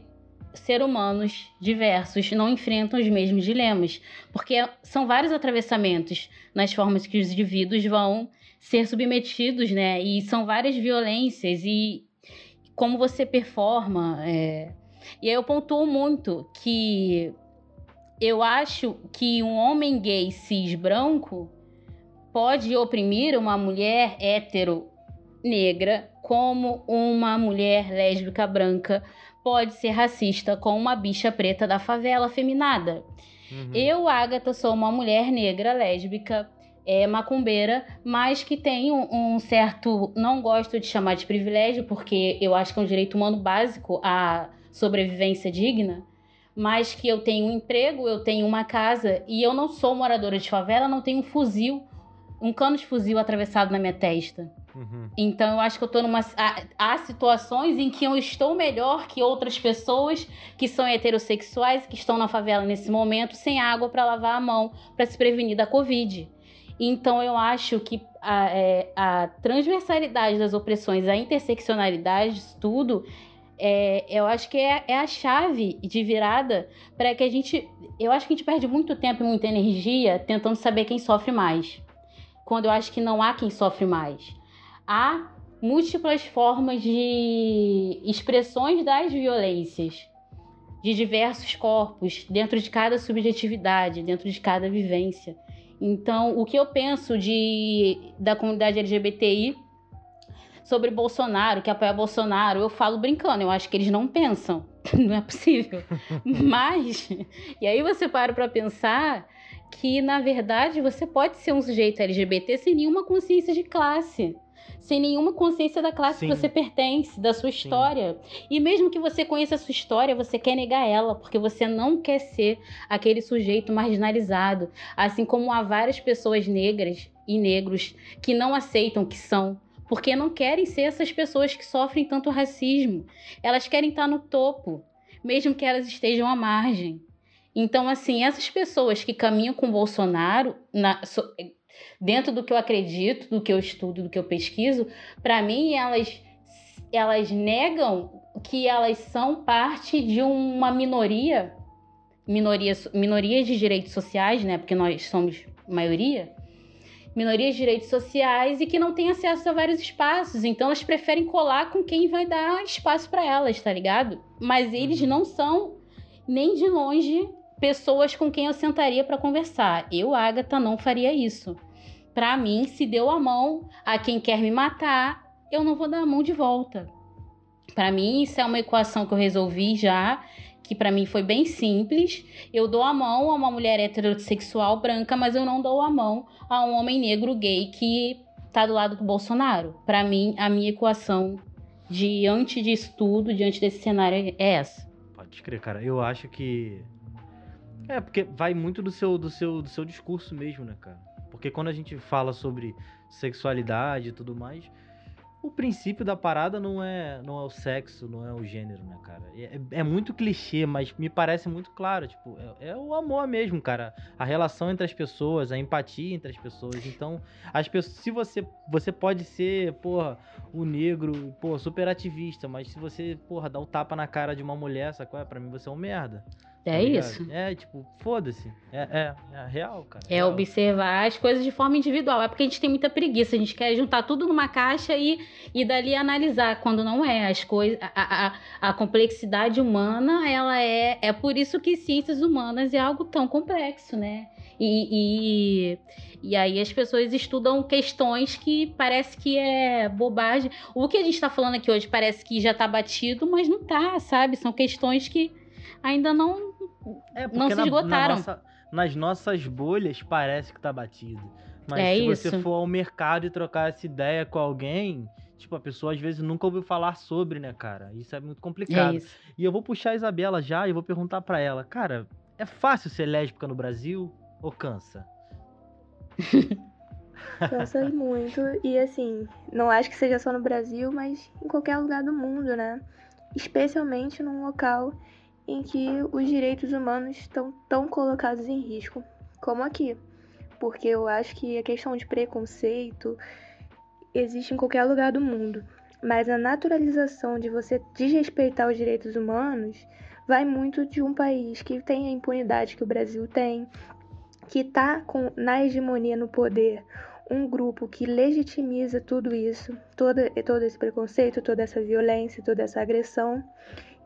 ser humanos diversos não enfrentam os mesmos dilemas, porque são vários atravessamentos nas formas que os indivíduos vão ser submetidos, né? E são várias violências e como você performa. é. E aí eu pontuo muito que eu acho que um homem gay cis branco pode oprimir uma mulher hétero negra como uma mulher lésbica branca pode ser racista com uma bicha preta da favela afeminada. Uhum. Eu, Agatha, sou uma mulher negra lésbica, é, macumbeira, mas que tem um, um certo. Não gosto de chamar de privilégio, porque eu acho que é um direito humano básico a sobrevivência digna. Mas que eu tenho um emprego, eu tenho uma casa e eu não sou moradora de favela, não tenho um fuzil, um cano de fuzil atravessado na minha testa. Uhum. Então eu acho que eu tô numa. Há, há situações em que eu estou melhor que outras pessoas que são heterossexuais que estão na favela nesse momento sem água para lavar a mão para se prevenir da Covid. Então eu acho que a, é, a transversalidade das opressões, a interseccionalidade, isso tudo, é, eu acho que é, é a chave de virada para que a gente. Eu acho que a gente perde muito tempo e muita energia tentando saber quem sofre mais. Quando eu acho que não há quem sofre mais. Há múltiplas formas de expressões das violências de diversos corpos, dentro de cada subjetividade, dentro de cada vivência. Então, o que eu penso de, da comunidade LGBTI sobre Bolsonaro, que apoia Bolsonaro, eu falo brincando, eu acho que eles não pensam. (laughs) Não é possível. (laughs) Mas, e aí você para para pensar que, na verdade, você pode ser um sujeito LGBT sem nenhuma consciência de classe sem nenhuma consciência da classe Sim. que você pertence, da sua história. E mesmo que você conheça a sua história, você quer negar ela, porque você não quer ser aquele sujeito marginalizado. Assim como há várias pessoas negras e negros que não aceitam que são. Porque não querem ser essas pessoas que sofrem tanto racismo. Elas querem estar no topo, mesmo que elas estejam à margem. Então, assim, essas pessoas que caminham com Bolsonaro, na, so, dentro do que eu acredito, do que eu estudo, do que eu pesquiso, para mim elas elas negam que elas são parte de uma minoria, minoria minorias de direitos sociais, né? Porque nós somos maioria, minorias de direitos sociais e que não têm acesso a vários espaços. Então elas preferem colar com quem vai dar espaço para elas, tá ligado? Mas eles não são nem de longe pessoas com quem eu sentaria para conversar. Eu, Agatha, não faria isso. Para mim, se deu a mão a quem quer me matar, eu não vou dar a mão de volta. Para mim, isso é uma equação que eu resolvi já, que para mim foi bem simples. Eu dou a mão a uma mulher heterossexual branca, mas eu não dou a mão a um homem negro gay que tá do lado do Bolsonaro. Para mim, a minha equação diante disso tudo, diante desse cenário é essa. Pode crer, cara. Eu acho que. É, porque vai muito do seu, do seu, do seu discurso mesmo, né, cara? Porque quando a gente fala sobre sexualidade e tudo mais, o princípio da parada não é, não é o sexo, não é o gênero, né, cara? É, é muito clichê, mas me parece muito claro. Tipo, é, é, o amor mesmo, cara. A relação entre as pessoas, a empatia entre as pessoas. Então, as pessoas, se você, você pode ser, porra, o negro, porra, super ativista, mas se você, porra, dá o um tapa na cara de uma mulher, sacou? Pra mim você é um merda. É tá ligado? isso. É, tipo, foda-se. É, é, é real, cara. É real. observar as coisas de forma individual. É porque a gente tem muita preguiça. A gente quer juntar tudo numa caixa e, e dali analisar. Quando não é. As coisas. A, a, a complexidade humana, ela é. É por isso que ciências humanas é algo tão complexo, né? E, e, e aí as pessoas estudam questões que parece que é bobagem. O que a gente está falando aqui hoje parece que já está batido, mas não tá, sabe? São questões que ainda não É, não se na- na esgotaram. nossa- nas nossas bolhas parece que tá batido. Mas É se você isso. for ao mercado e trocar essa ideia com alguém, tipo, a pessoa às vezes nunca ouviu falar sobre, né, cara? Isso é muito É complicado. isso. E eu vou puxar a Isabela já e vou perguntar pra ela, cara, é fácil ser lésbica no Brasil ou cansa? (laughs) Cansa muito. E assim, não acho que seja só no Brasil, mas em qualquer lugar do mundo, né? Especialmente num local em que os direitos humanos estão tão colocados em risco, como aqui. Porque eu acho que a questão de preconceito existe em qualquer lugar do mundo. Mas a naturalização de você desrespeitar os direitos humanos vai muito de um país que tem a impunidade que o Brasil tem, que tá com, na hegemonia no poder um grupo que legitimiza tudo isso, todo, todo esse preconceito, toda essa violência, toda essa agressão.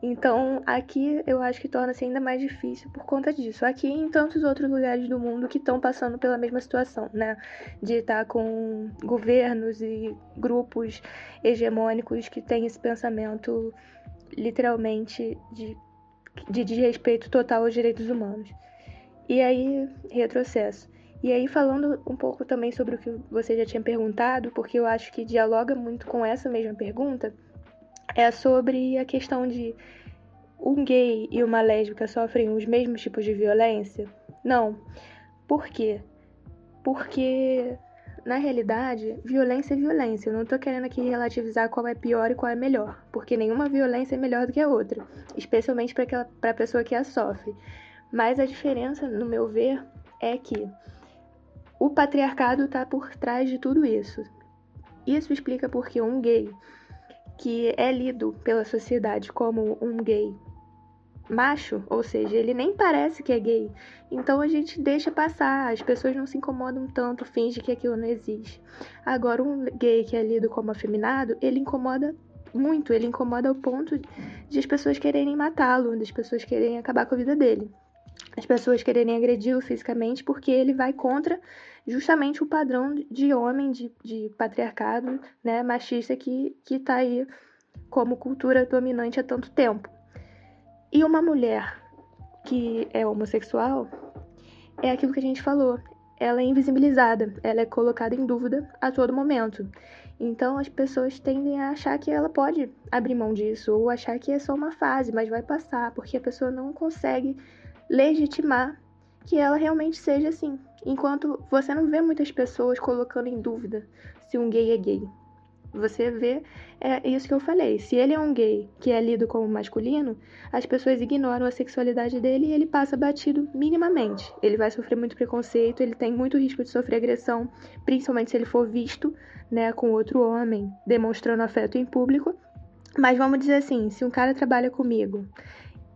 Então, aqui eu acho que torna-se ainda mais difícil por conta disso. Aqui em tantos outros lugares do mundo que estão passando pela mesma situação, né? De estar com governos e grupos hegemônicos que têm esse pensamento literalmente de, de desrespeito total aos direitos humanos. E aí, retrocesso. E aí, falando um pouco também sobre o que você já tinha perguntado, porque eu acho que dialoga muito com essa mesma pergunta, é sobre a questão de um gay e uma lésbica sofrem os mesmos tipos de violência? Não. Por quê? Porque, na realidade, violência é violência. Eu não tô querendo aqui relativizar qual é pior e qual é melhor, porque nenhuma violência é melhor do que a outra, especialmente para a pessoa que a sofre. Mas a diferença, no meu ver, é que o patriarcado está por trás de tudo isso. Isso explica porque um gay que é lido pela sociedade como um gay macho, ou seja, ele nem parece que é gay. Então a gente deixa passar, as pessoas não se incomodam tanto, finge que aquilo não existe. Agora, um gay que é lido como afeminado, ele incomoda muito, ele incomoda ao ponto de as pessoas quererem matá-lo, das pessoas quererem acabar com a vida dele. As pessoas quererem agredi-lo fisicamente porque ele vai contra justamente o padrão de homem, de, de patriarcado, né, machista que está aí como cultura dominante há tanto tempo. E uma mulher que é homossexual é aquilo que a gente falou. Ela é invisibilizada, ela é colocada em dúvida a todo momento. Então as pessoas tendem a achar que ela pode abrir mão disso, ou achar que é só uma fase, mas vai passar, porque a pessoa não consegue legitimar que ela realmente seja assim. Enquanto você não vê muitas pessoas colocando em dúvida se um gay é gay. Você vê, é isso que eu falei. Se ele é um gay que é lido como masculino, as pessoas ignoram a sexualidade dele e ele passa batido minimamente. Ele vai sofrer muito preconceito, ele tem muito risco de sofrer agressão, principalmente se ele for visto, né, com outro homem, demonstrando afeto em público. Mas vamos dizer assim, se um cara trabalha comigo,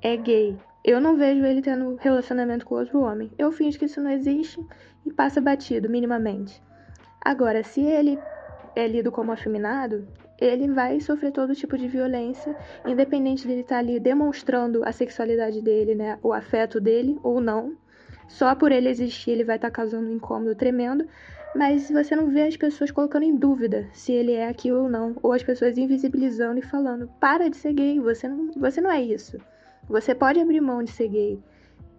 é gay, eu não vejo ele tendo relacionamento com outro homem. Eu finjo que isso não existe e passa batido, minimamente. Agora, se ele é lido como afeminado, ele vai sofrer todo tipo de violência, independente dele estar ali demonstrando a sexualidade dele, né, o afeto dele ou não. Só por ele existir, ele vai estar causando um incômodo tremendo, mas você não vê as pessoas colocando em dúvida se ele é aquilo ou não, ou as pessoas invisibilizando e falando: para de ser gay, você não, você não é isso. Você pode abrir mão de ser gay.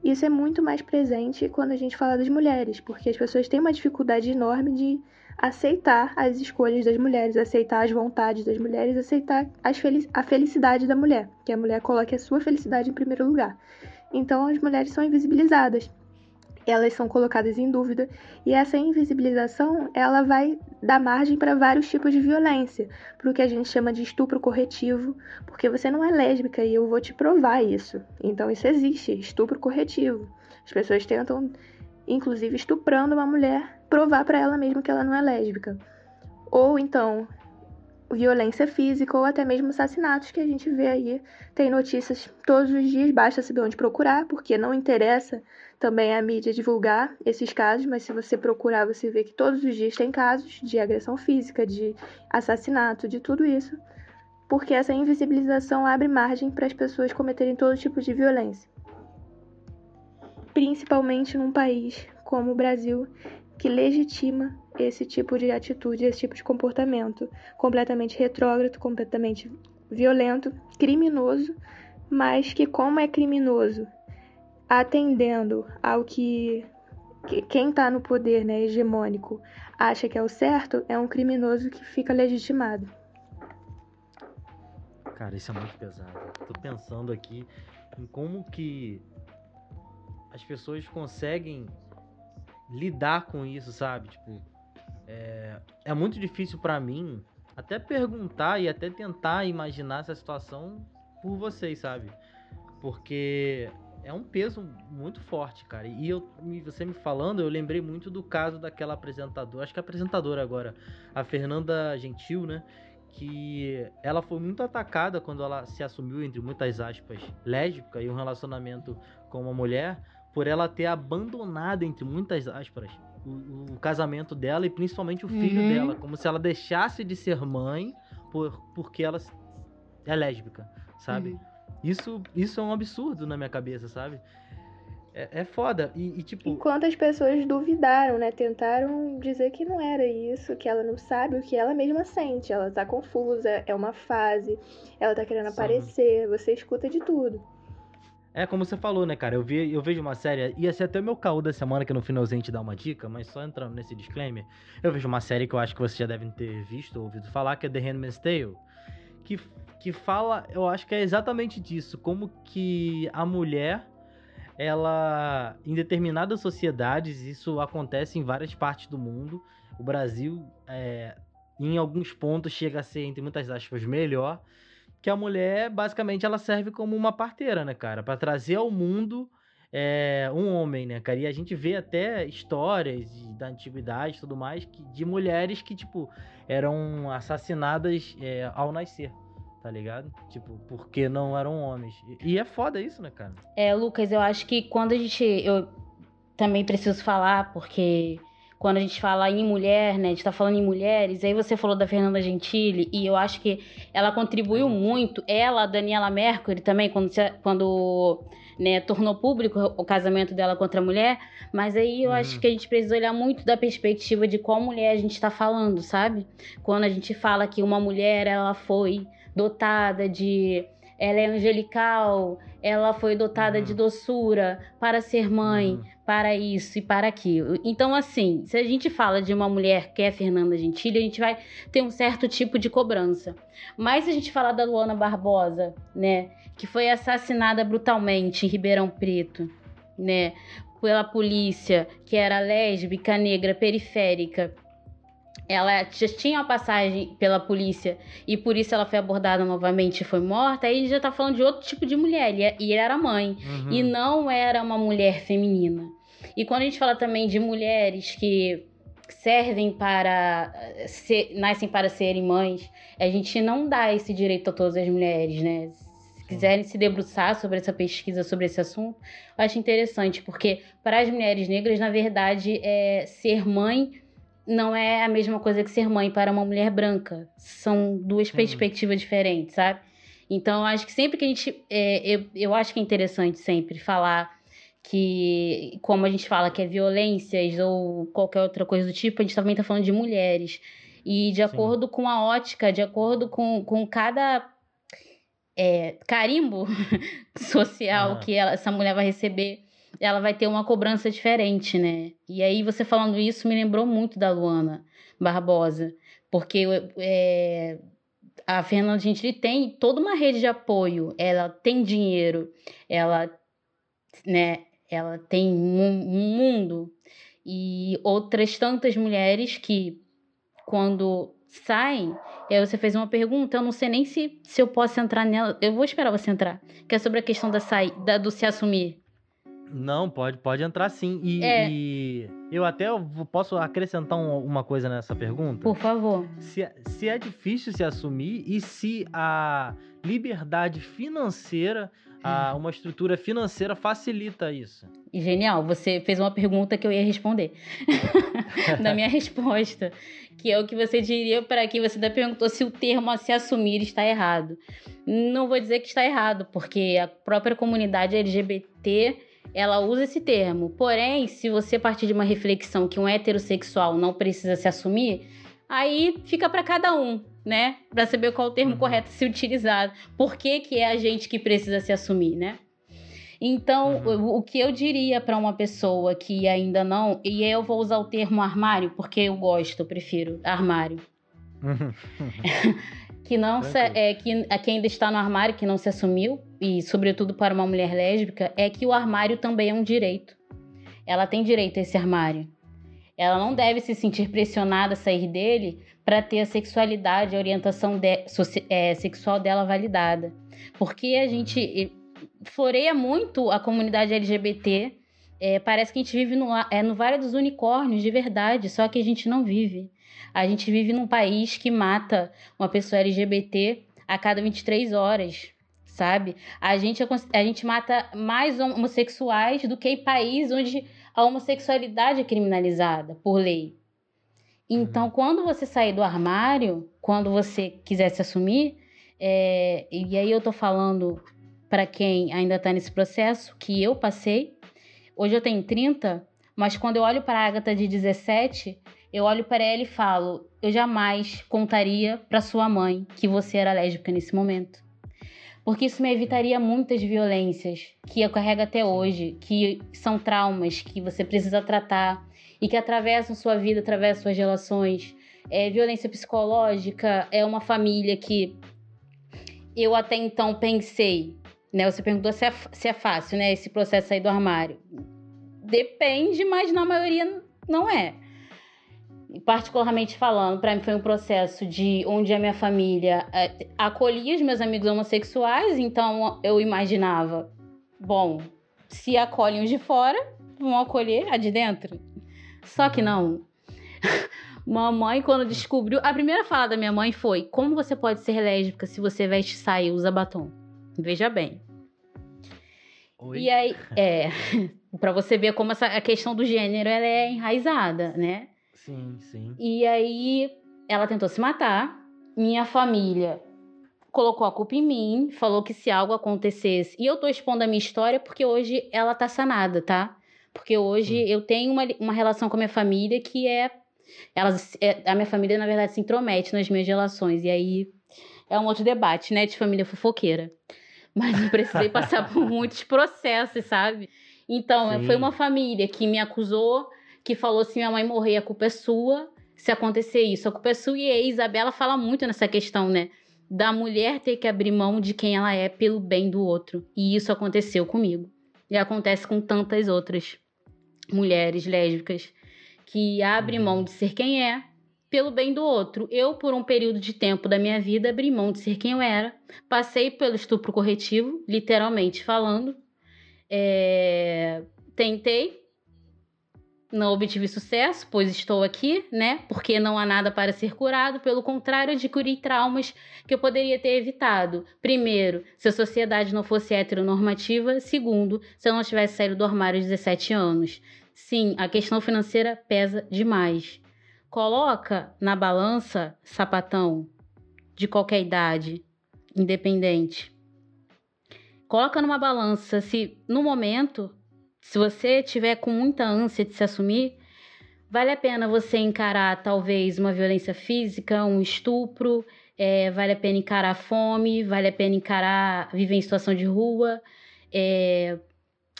Isso é muito mais presente quando a gente fala das mulheres, porque as pessoas têm uma dificuldade enorme de aceitar as escolhas das mulheres, aceitar as vontades das mulheres, aceitar a felicidade da mulher, que a mulher coloque a sua felicidade em primeiro lugar. Então as mulheres são invisibilizadas elas são colocadas em dúvida e essa invisibilização ela vai dar margem para vários tipos de violência, para o que a gente chama de estupro corretivo, porque você não é lésbica e eu vou te provar isso. Então isso existe, estupro corretivo. As pessoas tentam, inclusive estuprando uma mulher, provar para ela mesma que ela não é lésbica. Ou então violência física ou até mesmo assassinatos que a gente vê aí. Tem notícias todos os dias, basta saber onde procurar, porque não interessa também a mídia divulgar esses casos, mas se você procurar, você vê que todos os dias tem casos de agressão física, de assassinato, de tudo isso, porque essa invisibilização abre margem para as pessoas cometerem todo tipo de violência. Principalmente num país como o Brasil, que legitima esse tipo de atitude, esse tipo de comportamento completamente retrógrado, completamente violento, criminoso, mas que como é criminoso, atendendo ao que, que quem está no poder, né, hegemônico, acha que é o certo, é um criminoso que fica legitimado. Cara, isso é muito pesado. Tô pensando aqui em como que as pessoas conseguem lidar com isso, sabe? Tipo, é, é muito difícil para mim até perguntar e até tentar imaginar essa situação por vocês, sabe? Porque é um peso muito forte, cara. E eu, você me falando, eu lembrei muito do caso daquela apresentadora, acho que a apresentadora agora, a Fernanda Gentil, né? Que ela foi muito atacada quando ela se assumiu, entre muitas aspas, lésbica e um relacionamento com uma mulher por ela ter abandonado, entre muitas aspas, o, o casamento dela e principalmente o filho Uhum. dela, como se ela deixasse de ser mãe por, porque ela é lésbica, sabe? Uhum. Isso, isso é um absurdo na minha cabeça, sabe? É, é foda. E, e, tipo. Enquanto as pessoas duvidaram, né? Tentaram dizer que não era isso, que ela não sabe o que ela mesma sente. Ela tá confusa, é uma fase, ela tá querendo Sim. aparecer, você escuta de tudo. É como você falou, né, cara? Eu, vi, eu vejo uma série. Ia ser até o meu caô da semana, que no finalzinho te dá uma dica, mas só entrando nesse disclaimer. Eu vejo uma série que eu acho que vocês já devem ter visto ou ouvido falar, que é The Handmaid's Tale. Que, que fala, eu acho que é exatamente disso. Como que a mulher, ela. Em determinadas sociedades, isso acontece em várias partes do mundo. O Brasil, é, em alguns pontos, chega a ser, entre muitas aspas, melhor que a mulher, basicamente, ela serve como uma parteira, né, cara? Pra trazer ao mundo é, um homem, né, cara? E a gente vê até histórias de- da antiguidade e tudo mais que, de mulheres que, tipo, eram assassinadas é, ao nascer, tá ligado? Tipo, porque não eram homens. E, é foda isso, né, cara? É, Lucas, eu acho que quando a gente. Eu também preciso falar, porque quando a gente fala em mulher, né? A gente tá falando em mulheres, aí você falou da Fernanda Gentili, e eu acho que ela contribuiu A gente- muito. Ela, a Daniela Mercury também, quando, quando né, tornou público o casamento dela com outra mulher. Mas aí eu Uhum. acho que a gente precisa olhar muito da perspectiva de qual mulher a gente tá falando, sabe? Quando a gente fala que uma mulher, ela foi dotada de. Ela é angelical, ela foi dotada Uhum. de doçura para ser mãe, Uhum. para isso e para aquilo. Então, assim, se a gente fala de uma mulher que é Fernanda Gentili, a gente vai ter um certo tipo de cobrança. Mas se a gente falar da Luana Barbosa, né, que foi assassinada brutalmente em Ribeirão Preto, né, pela polícia, que era lésbica, negra, periférica. Ela já tinha uma passagem pela polícia e por isso ela foi abordada novamente e foi morta. Aí a gente já tá falando de outro tipo de mulher. E e ele era mãe Uhum. e não era uma mulher feminina. E quando a gente fala também de mulheres que servem para eh, ser, nascem para serem mães, a gente não dá esse direito a todas as mulheres, né? Se quiserem se debruçar sobre essa pesquisa, sobre esse assunto, eu acho interessante, porque para as mulheres negras, na verdade, é, ser mãe não é a mesma coisa que ser mãe para uma mulher branca. São duas Sim. perspectivas diferentes, sabe? Então, eu acho que sempre que a gente. é, eu, eu acho que é interessante sempre falar que, como a gente fala que é violências ou qualquer outra coisa do tipo, a gente também tá falando de mulheres. E de acordo com a ótica, de acordo com, com cada é, carimbo (laughs) social Ah. que ela- essa mulher vai receber, ela vai ter uma cobrança diferente, né? E aí, você falando isso me lembrou muito da Luana Barbosa, porque é, a Fernanda Gentili tem toda uma rede de apoio, ela tem dinheiro, ela, né, ela tem um, mundo e outras tantas mulheres que quando saem, aí você fez uma pergunta, eu não sei nem se, se eu posso entrar nela, eu vou esperar você entrar, que é sobre a questão da saída, do se assumir. Não, pode, pode entrar sim. E, É. e eu até posso acrescentar um- uma coisa nessa pergunta. Por favor. Se, é- se é difícil se assumir e se a liberdade financeira, a, uma estrutura financeira facilita isso. Genial, você fez uma pergunta que eu ia responder. (laughs) da minha resposta. Que é o que você diria para quem você ainda perguntou se o termo a se assumir está errado. Não vou dizer que está errado, porque a própria comunidade LGBT ela usa esse termo. Porém, se você partir de uma reflexão que um heterossexual não precisa se assumir, aí fica para cada um, né? Para saber qual o termo Uhum. correto a ser utilizado. Por que, que é a gente que precisa se assumir, né? Então, Uhum. o, o que eu diria para uma pessoa que ainda não, e eu vou usar o termo armário porque eu gosto, eu prefiro armário, (laughs) que não se, é que a quem ainda está no armário, que não se assumiu, e sobretudo para uma mulher lésbica, é que o armário também é um direito. Ela tem direito a esse armário. Ela não deve se sentir pressionada a sair dele para ter a sexualidade, a orientação de- é, sexual dela validada. Porque a gente floreia muito a comunidade LGBT. é, parece que a gente vive no, é, no Vale dos Unicórnios, de verdade, só que a gente não vive. A gente vive num país que mata uma pessoa LGBT a cada 23 horas, sabe? A gente, é a gente mata mais homossexuais do que em país onde a homossexualidade é criminalizada por lei. Então, quando você sair do armário, quando você quiser se assumir, é, e aí eu tô falando para quem ainda está nesse processo que eu passei. Hoje eu tenho 30, mas quando eu olho para a Agatha de 17, eu olho para ela e falo: eu jamais contaria para sua mãe que você era lésbica nesse momento. Porque isso me evitaria muitas violências que eu carrego até hoje, que são traumas que você precisa tratar e que atravessam sua vida, atravessam suas relações. É, violência psicológica é uma família que eu até então pensei, né? Você perguntou se é, se é fácil, né? Esse processo aí do armário. Depende, mas na maioria não é. Particularmente falando, para mim foi um processo de onde a minha família é, acolhia os meus amigos homossexuais, então eu imaginava, bom, se acolhem os de fora, vão acolher a de dentro. Só que não. (laughs) Mamãe, quando descobriu. A primeira fala da minha mãe foi: Como você pode ser lésbica se você veste saia e usa batom? Veja bem. Oi? E aí, é. (laughs) pra você ver como essa, a questão do gênero ela é enraizada, né? Sim, sim. E aí ela tentou se matar. Minha família colocou a culpa em mim, falou que se algo acontecesse. E eu tô expondo a minha história porque hoje ela tá sanada, tá? Porque hoje eu tenho uma, uma relação com a minha família que é. Elas, é- a minha família, na verdade, se intromete nas minhas relações. E aí é um outro debate, né? De família fofoqueira. Mas eu precisei passar por (laughs) muitos processos, sabe? Então, Sim. foi uma família que me acusou, que falou se minha mãe morrer, a culpa é sua. Se acontecer isso, a culpa é sua. E a Isabela fala muito nessa questão, né? Da mulher ter que abrir mão de quem ela é pelo bem do outro. E isso aconteceu comigo. E acontece com tantas outras mulheres lésbicas que abrem mão de ser quem é pelo bem do outro. Eu, por um período de tempo da minha vida, abri mão de ser quem eu era. Passei pelo estupro corretivo, literalmente falando. É, Tentei, não obtive sucesso, pois estou aqui, né? Porque não há nada para ser curado. Pelo contrário, adquiri traumas que eu poderia ter evitado. Primeiro, se a sociedade não fosse heteronormativa. Segundo, se eu não tivesse saído do armário aos 17 anos. Sim, a questão financeira pesa demais. Coloca na balança sapatão de qualquer idade, independente. Coloca numa balança se no momento, se você tiver com muita ânsia de se assumir, vale a pena você encarar talvez uma violência física, um estupro, é, vale a pena encarar fome, vale a pena encarar viver em situação de rua, é,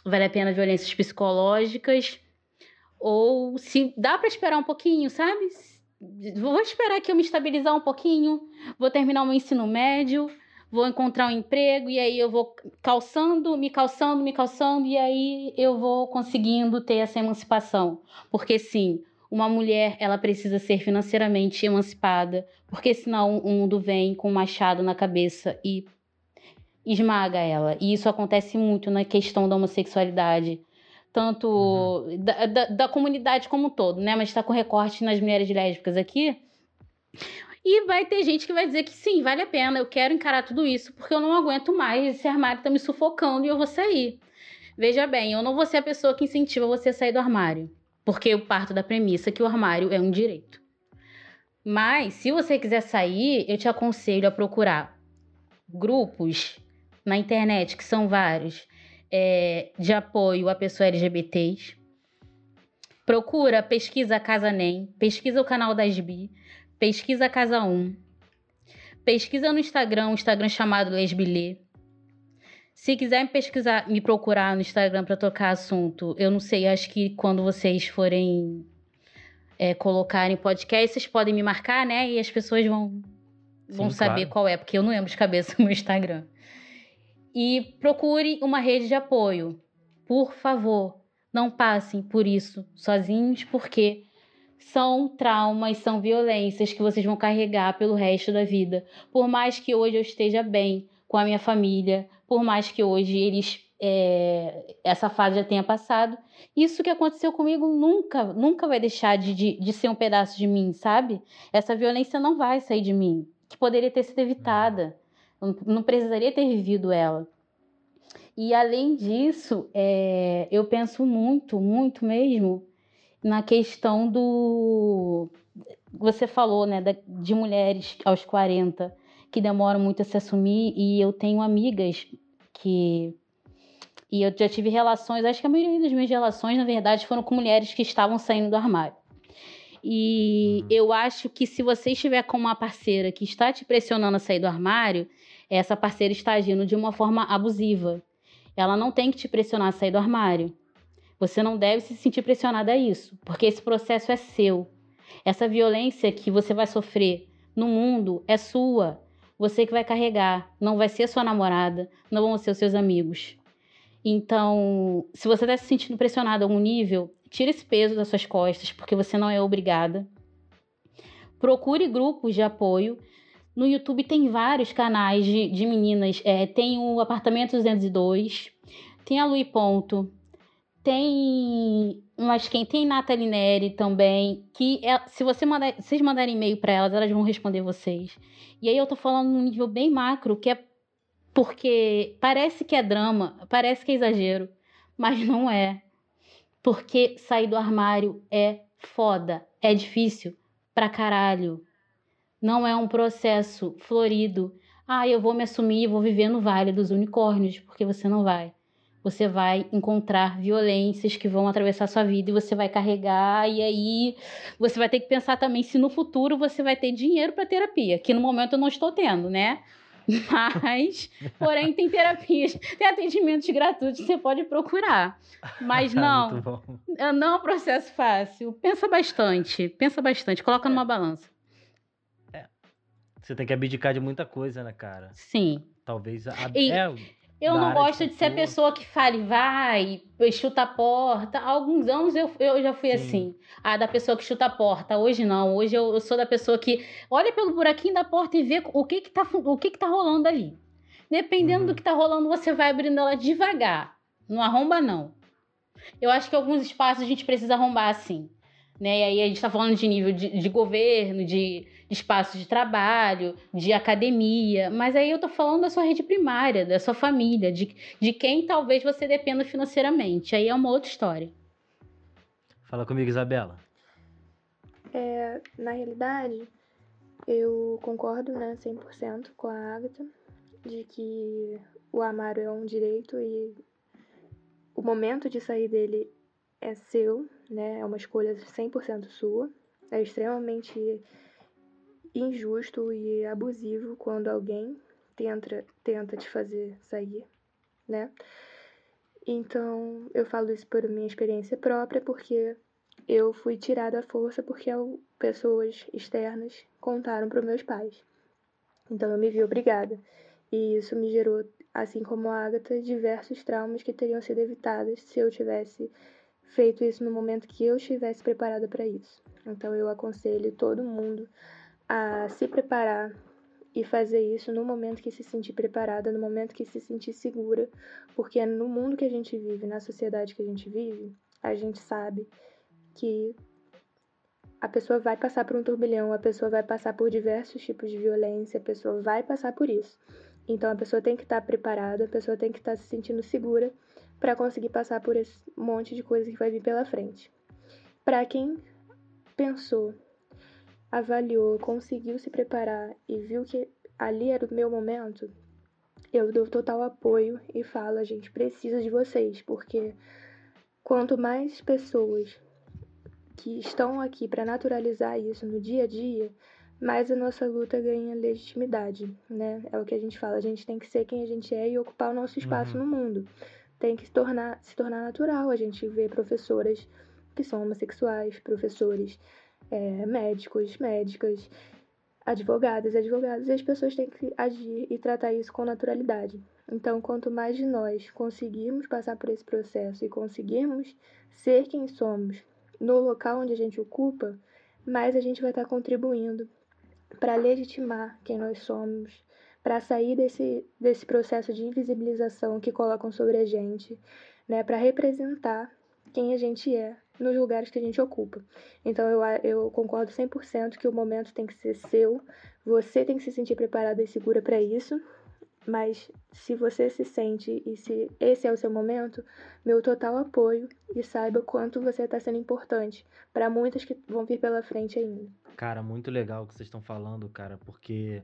vale a pena violências psicológicas, ou se dá para esperar um pouquinho, sabe? Vou esperar que eu me estabilizar um pouquinho, vou terminar o meu ensino médio, vou encontrar um emprego e aí eu vou calçando, me calçando, me calçando e aí eu vou conseguindo ter essa emancipação. Porque sim, uma mulher, ela precisa ser financeiramente emancipada, porque senão o mundo vem com um machado na cabeça e esmaga ela. E isso acontece muito na questão da homossexualidade. Tanto da, da, da comunidade como um todo, né? Mas está com recorte nas mulheres lésbicas aqui. E vai ter gente que vai dizer que sim, vale a pena, eu quero encarar tudo isso, porque eu não aguento mais, esse armário tá me sufocando e eu vou sair. Veja bem, eu não vou ser a pessoa que incentiva você a sair do armário, porque eu parto da premissa que o armário é um direito. Mas, se você quiser sair, eu te aconselho a procurar grupos na internet, que são vários, é, de apoio a pessoas LGBTs. Procura, pesquisa a Casa NEM, pesquisa o canal das Bi, pesquisa Casa 1, pesquisa no Instagram, um Instagram chamado Lesbilê. Se quiser me pesquisar, me procurar no Instagram para tocar assunto, eu não sei, acho que quando vocês forem é, colocarem podcast, vocês podem me marcar, né? E as pessoas vão, vão Sim, saber claro. qual é, porque eu não lembro de cabeça (laughs) o meu Instagram. E procure uma rede de apoio. Por favor, não passem por isso sozinhos, porque são traumas, são violências que vocês vão carregar pelo resto da vida. Por mais que hoje eu esteja bem com a minha família, por mais que hoje eles é, essa fase já tenha passado, isso que aconteceu comigo nunca, nunca vai deixar de, de, de ser um pedaço de mim, sabe? Essa violência não vai sair de mim, que poderia ter sido evitada. Não- não precisaria ter vivido ela. E além disso, é, eu penso muito, muito mesmo na questão do. Você falou, né, de mulheres aos 40 que demoram muito a se assumir, e eu tenho amigas que e eu já tive relações, acho que a maioria das minhas relações, na verdade, foram com mulheres que estavam saindo do armário. E Uhum. eu acho que se você estiver com uma parceira que está te pressionando a sair do armário, essa parceira está agindo de uma forma abusiva. Ela não tem que te pressionar a sair do armário. Você não deve se sentir pressionada a isso, porque esse processo é seu. Essa violência que você vai sofrer no mundo é sua. Você que vai carregar, não vai ser sua namorada, não vão ser os seus amigos. Então, se você está se sentindo pressionado a algum nível, tira esse peso das suas costas, porque você não é obrigada. Procure grupos de apoio. No YouTube tem vários canais de, de meninas. É, tem o Apartamento 202, tem a Lui Ponto, tem. Mas quem tem Nathalie Neri também. Que é- se você mandar, vocês mandarem e-mail para elas, elas vão responder vocês. E aí eu tô falando num nível bem macro, que é porque parece que é drama, parece que é exagero, mas não é. Porque sair do armário é foda, é difícil pra caralho. Não é um processo florido. Ah, eu vou me assumir vou viver no Vale dos Unicórnios, porque você não vai. Você vai encontrar violências que vão atravessar sua vida e você vai carregar, e aí você vai ter que pensar também se no futuro você vai ter dinheiro para terapia, que no momento eu não estou tendo, né? (laughs) Mas, porém, tem terapias, tem atendimentos gratuitos, você pode procurar. Mas (laughs) não, Muito bom. é- não é um processo fácil. Pensa bastante, pensa bastante, coloca numa balança. Você tem que abdicar de muita coisa, né, cara? Sim. Talvez a. E- é, Eu não gosto de ser a pessoa que fale, vai, chuta a porta. Há alguns anos eu, eu já fui Sim. assim. A da pessoa que chuta a porta. Hoje não. Hoje eu, eu sou da pessoa que olha pelo buraquinho da porta e vê o que que tá, o que que tá rolando ali. Dependendo Uhum. do que tá rolando, você vai abrindo ela devagar. Não arromba, não. Eu acho que alguns espaços a gente precisa arrombar assim. Né? E aí a gente tá falando de nível de, de governo, de, de espaços de trabalho, de academia. Mas aí eu tô falando da sua rede primária, da sua família, de, de quem talvez você dependa financeiramente. Aí é uma outra história. Fala comigo, Isabela. É, na realidade, eu concordo, né, 100% com a Agatha, de que o armário é um direito e o momento de sair dele é seu, né, é uma escolha 100% sua. É extremamente injusto e abusivo quando alguém tenta, tenta te fazer sair, né? Então, eu falo isso por minha experiência própria, porque eu fui tirada à força porque pessoas externas contaram para meus pais. Então eu me vi obrigada. E isso me gerou, assim como a Agatha, diversos traumas que teriam sido evitados se eu tivesse feito isso no momento que eu estivesse preparada para isso. Então eu aconselho todo mundo a se preparar e fazer isso no momento que se sentir preparada, no momento que se sentir segura, porque no mundo que a gente vive, na sociedade que a gente vive, a gente sabe que a pessoa vai passar por um turbilhão, a pessoa vai passar por diversos tipos de violência, a pessoa vai passar por isso. Então a pessoa tem que estar preparada, a pessoa tem que estar se sentindo segura para conseguir passar por esse monte de coisa que vai vir pela frente. Para quem pensou, avaliou, conseguiu se preparar e viu que ali era o meu momento, eu dou total apoio e falo, a gente precisa de vocês, porque quanto mais pessoas que estão aqui para naturalizar isso no dia a dia, mais a nossa luta ganha legitimidade, né? É o que a gente fala, a gente tem que ser quem a gente é e ocupar o nosso espaço Uhum. no mundo. Tem que se tornar, se tornar natural. A gente vê professoras que são homossexuais, professores é, médicos, médicas, advogadas, advogados, e as pessoas têm que agir e tratar isso com naturalidade. Então, quanto mais de nós conseguirmos passar por esse processo e conseguirmos ser quem somos no local onde a gente ocupa, mais a gente vai estar contribuindo para legitimar quem nós somos, para sair desse, desse processo de invisibilização que colocam sobre a gente, né, para representar quem a gente é nos lugares que a gente ocupa. Então eu, eu concordo 100% que o momento tem que ser seu, você tem que se sentir preparada e segura para isso, mas se você se sente e se esse é o seu momento, meu total apoio e saiba quanto você está sendo importante para muitas que vão vir pela frente ainda. Cara, muito legal o que vocês estão falando, cara, porque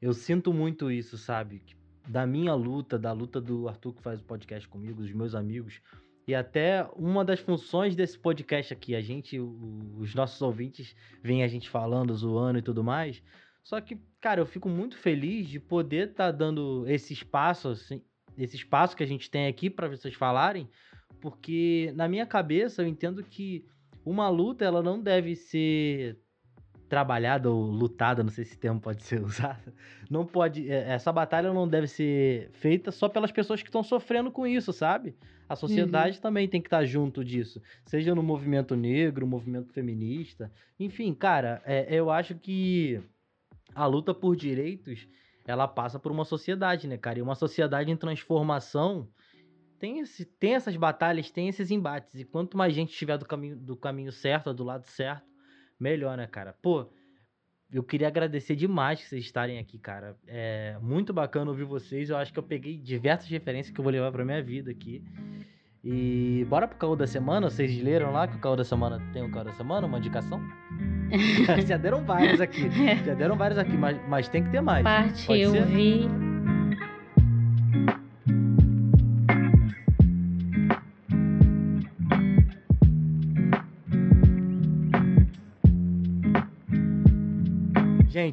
eu sinto muito isso, sabe? Da minha luta, da luta do Arthur que faz o podcast comigo, dos meus amigos, e até uma das funções desse podcast aqui, a gente, os nossos ouvintes veem a gente falando, zoando e tudo mais. Só que, cara, eu fico muito feliz de poder estar dando esse espaço, assim, esse espaço que a gente tem aqui para vocês falarem, porque na minha cabeça eu entendo que uma luta ela não deve ser trabalhada ou lutada, não sei se esse termo pode ser (laughs) usado. Não pode, é, essa batalha não deve ser feita só pelas pessoas que estão sofrendo com isso, sabe? A sociedade também tem que estar junto disso, seja no movimento negro, movimento feminista, enfim, cara, é, eu acho que a luta por direitos ela passa por uma sociedade, né, cara? E uma sociedade em transformação tem, esse, tem essas batalhas, tem esses embates. E quanto mais gente estiver do caminho, do caminho certo, do lado certo, melhor, né, cara? Pô, eu queria agradecer demais que vocês estarem aqui, cara. É muito bacana ouvir vocês. Eu acho que eu peguei diversas referências que eu vou levar pra minha vida aqui. E bora pro caô da semana? Vocês leram lá que o caô da semana tem o caô da semana, uma indicação? (laughs) (laughs) Já deram vários aqui. (laughs) Já deram vários aqui, mas, mas tem que ter mais. Parte eu vi.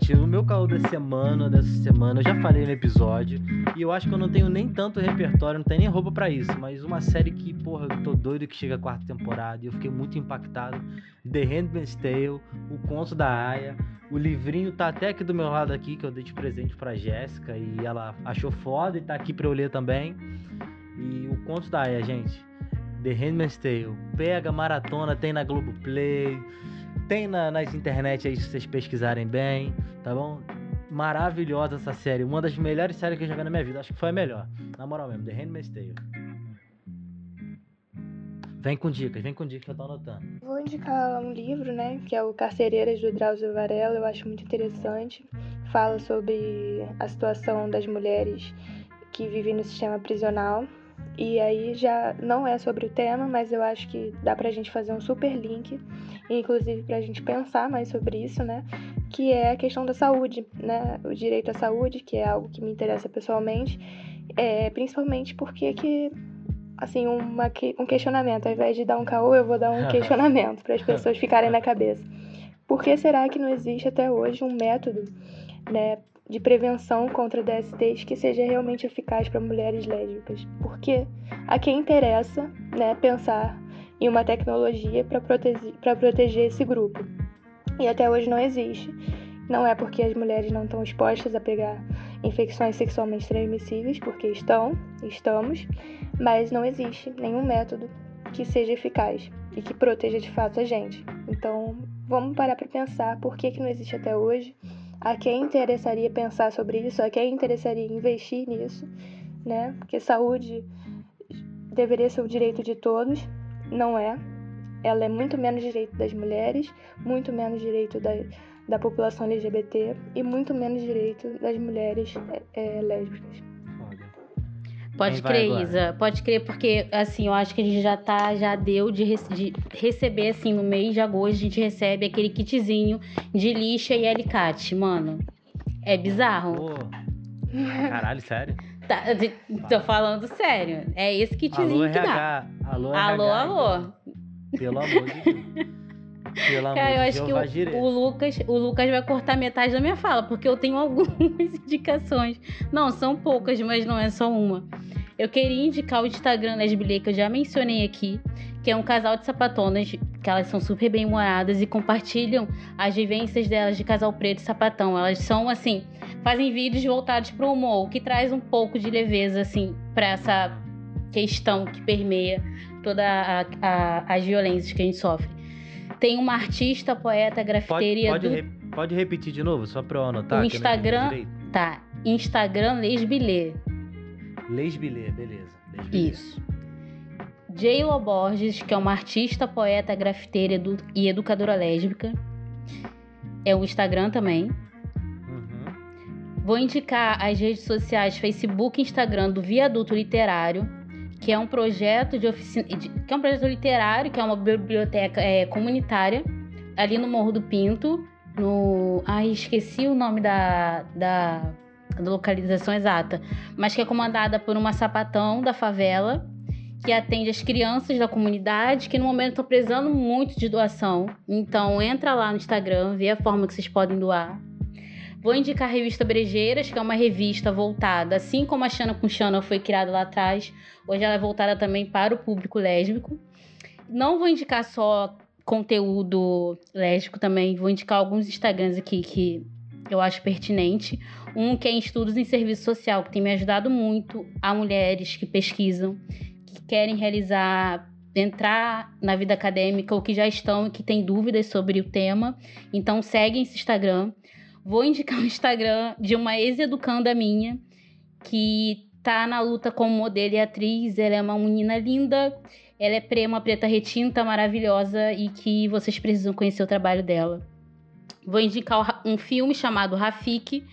Gente, o meu caô da semana, dessa semana, eu já falei no episódio. E eu acho que eu não tenho nem tanto repertório, não tenho nem roupa pra isso. Mas uma série que, porra, eu tô doido que chega a quarta temporada. E eu fiquei muito impactado. The Handmaid's Tale, O Conto da Aya. O livrinho tá até aqui do meu lado aqui, que eu dei de presente pra Jéssica. E ela achou foda e tá aqui pra eu ler também. E O Conto da Aya, gente. The Handmaid's Tale. Pega, maratona, tem na Globoplay. Tem na- nas internet aí se vocês pesquisarem bem, tá bom? Maravilhosa essa série. Uma das melhores séries que eu já vi na minha vida. Acho que foi a melhor. Na moral mesmo, The Handmaid's Tale. Vem com dicas, vem com dicas que eu tô anotando. Vou indicar um livro, né, que é o Carcereiras do Drauzio Varela, eu acho muito interessante. Fala sobre a situação das mulheres que vivem no sistema prisional. E aí já não é sobre o tema, mas eu acho que dá pra gente fazer um super link, inclusive pra gente pensar mais sobre isso, né? Que é a questão da saúde, né? O direito à saúde, que é algo que me interessa pessoalmente, é, principalmente porque que assim, uma, um questionamento. Ao invés de dar um caô, eu vou dar um (laughs) questionamento para as pessoas ficarem na (laughs) cabeça. Por que será que não existe até hoje um método né, de prevenção contra DSTs que seja realmente eficaz para mulheres lésbicas? Porque a quem interessa né, pensar em uma tecnologia para proteger, proteger esse grupo. E até hoje não existe. Não é porque as mulheres não estão expostas a pegar infecções sexualmente transmissíveis, porque estão, estamos, mas não existe nenhum método que seja eficaz e que proteja de fato a gente. Então, vamos parar para pensar por que, que não existe até hoje, a quem interessaria pensar sobre isso, a quem interessaria investir nisso, né? Porque saúde deveria ser o direito de todos, não é. Ela é muito menos direito das mulheres, muito menos direito da, da população LGBT e muito menos direito das mulheres é, é, lésbicas. Pode crer, agora? Isa. Pode crer, porque assim, eu acho que a gente já tá, já deu de, rece- de receber, assim, no mês de agosto, a gente recebe aquele kitzinho de lixa e alicate, mano. É bizarro. Pô. Caralho, sério? Tá, tô falando sério. É esse Alô, kitzinho que dá. RH. Alô, Alô, RH. alô. Pelo amor de Deus. (laughs) Pelo amor Cara, eu acho que Jeová o, Jireh. o Lucas, o Lucas vai cortar metade da minha fala, porque eu tenho (laughs) algumas indicações. Não, são poucas, mas não é só uma. Eu queria indicar o Instagram Lesbilê, que eu já mencionei aqui, que é um casal de sapatonas, que elas são super bem-humoradas e compartilham as vivências delas de casal preto e sapatão. Elas são, assim, fazem vídeos voltados pro humor, o que traz um pouco de leveza, assim, pra essa questão que permeia todas as violências que a gente sofre. Tem uma artista, poeta, Pode, grafiteira pode, do... re- pode repetir de novo, só pra eu anotar. O Instagram-. Tá, Instagram Lesbilê. Lesbilê, beleza. Lesbilê. Isso. J.Lo Borges, que é uma artista, poeta, grafiteira edu- e educadora lésbica. É o Instagram também. Uhum. Vou indicar as redes sociais Facebook e Instagram do Viaduto Literário, que é um projeto de oficina, que é um projeto literário, que é uma biblioteca é, comunitária, ali no Morro do Pinto, no. Ai, esqueci o nome da, da a localização exata, mas que é comandada por uma sapatão da favela que atende as crianças da comunidade que no momento estão precisando muito de doação. Então entra lá no Instagram, vê a forma que vocês podem doar. Vou indicar a revista Brejeiras, que é uma revista voltada, assim como a Xana com Xana foi criada lá atrás, hoje ela é voltada também para o público lésbico. Não vou indicar só conteúdo lésbico também, vou indicar alguns Instagrams aqui que eu acho pertinente. Um que é estudos em serviço social, que tem me ajudado muito a mulheres que pesquisam, que querem realizar, entrar na vida acadêmica ou que já estão e que têm dúvidas sobre o tema. Então segue esse Instagram. Vou indicar o Instagram de uma ex-educanda minha que tá na luta como modelo e atriz. Ela é uma menina linda, ela é pre- uma preta retinta maravilhosa e que vocês precisam conhecer o trabalho dela. Vou indicar um filme chamado Rafik,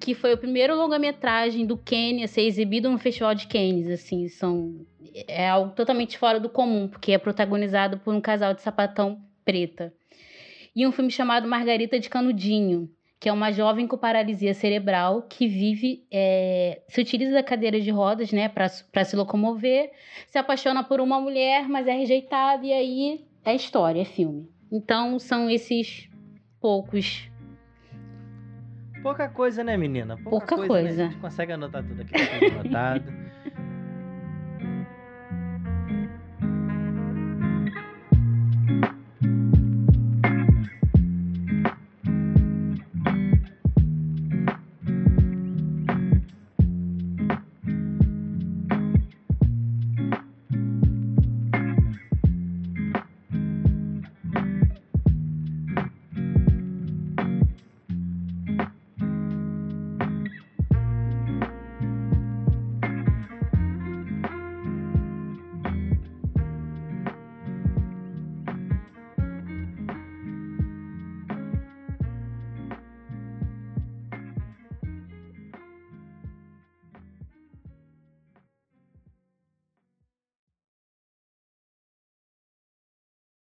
que foi o primeiro longa-metragem do Quênia a ser exibido no Festival de Cannes. Assim, são é algo totalmente fora do comum, porque é protagonizado por um casal de sapatão preta. E um filme chamado Margarita de Canudinho, que é uma jovem com paralisia cerebral que vive, é, se utiliza da cadeira de rodas, né, para se locomover, se apaixona por uma mulher, mas é rejeitada, e aí é história, é filme. Então são esses poucos. Pouca coisa, né, menina? Pouca né? coisa. A gente consegue anotar tudo aqui, tá tudo anotado. (laughs)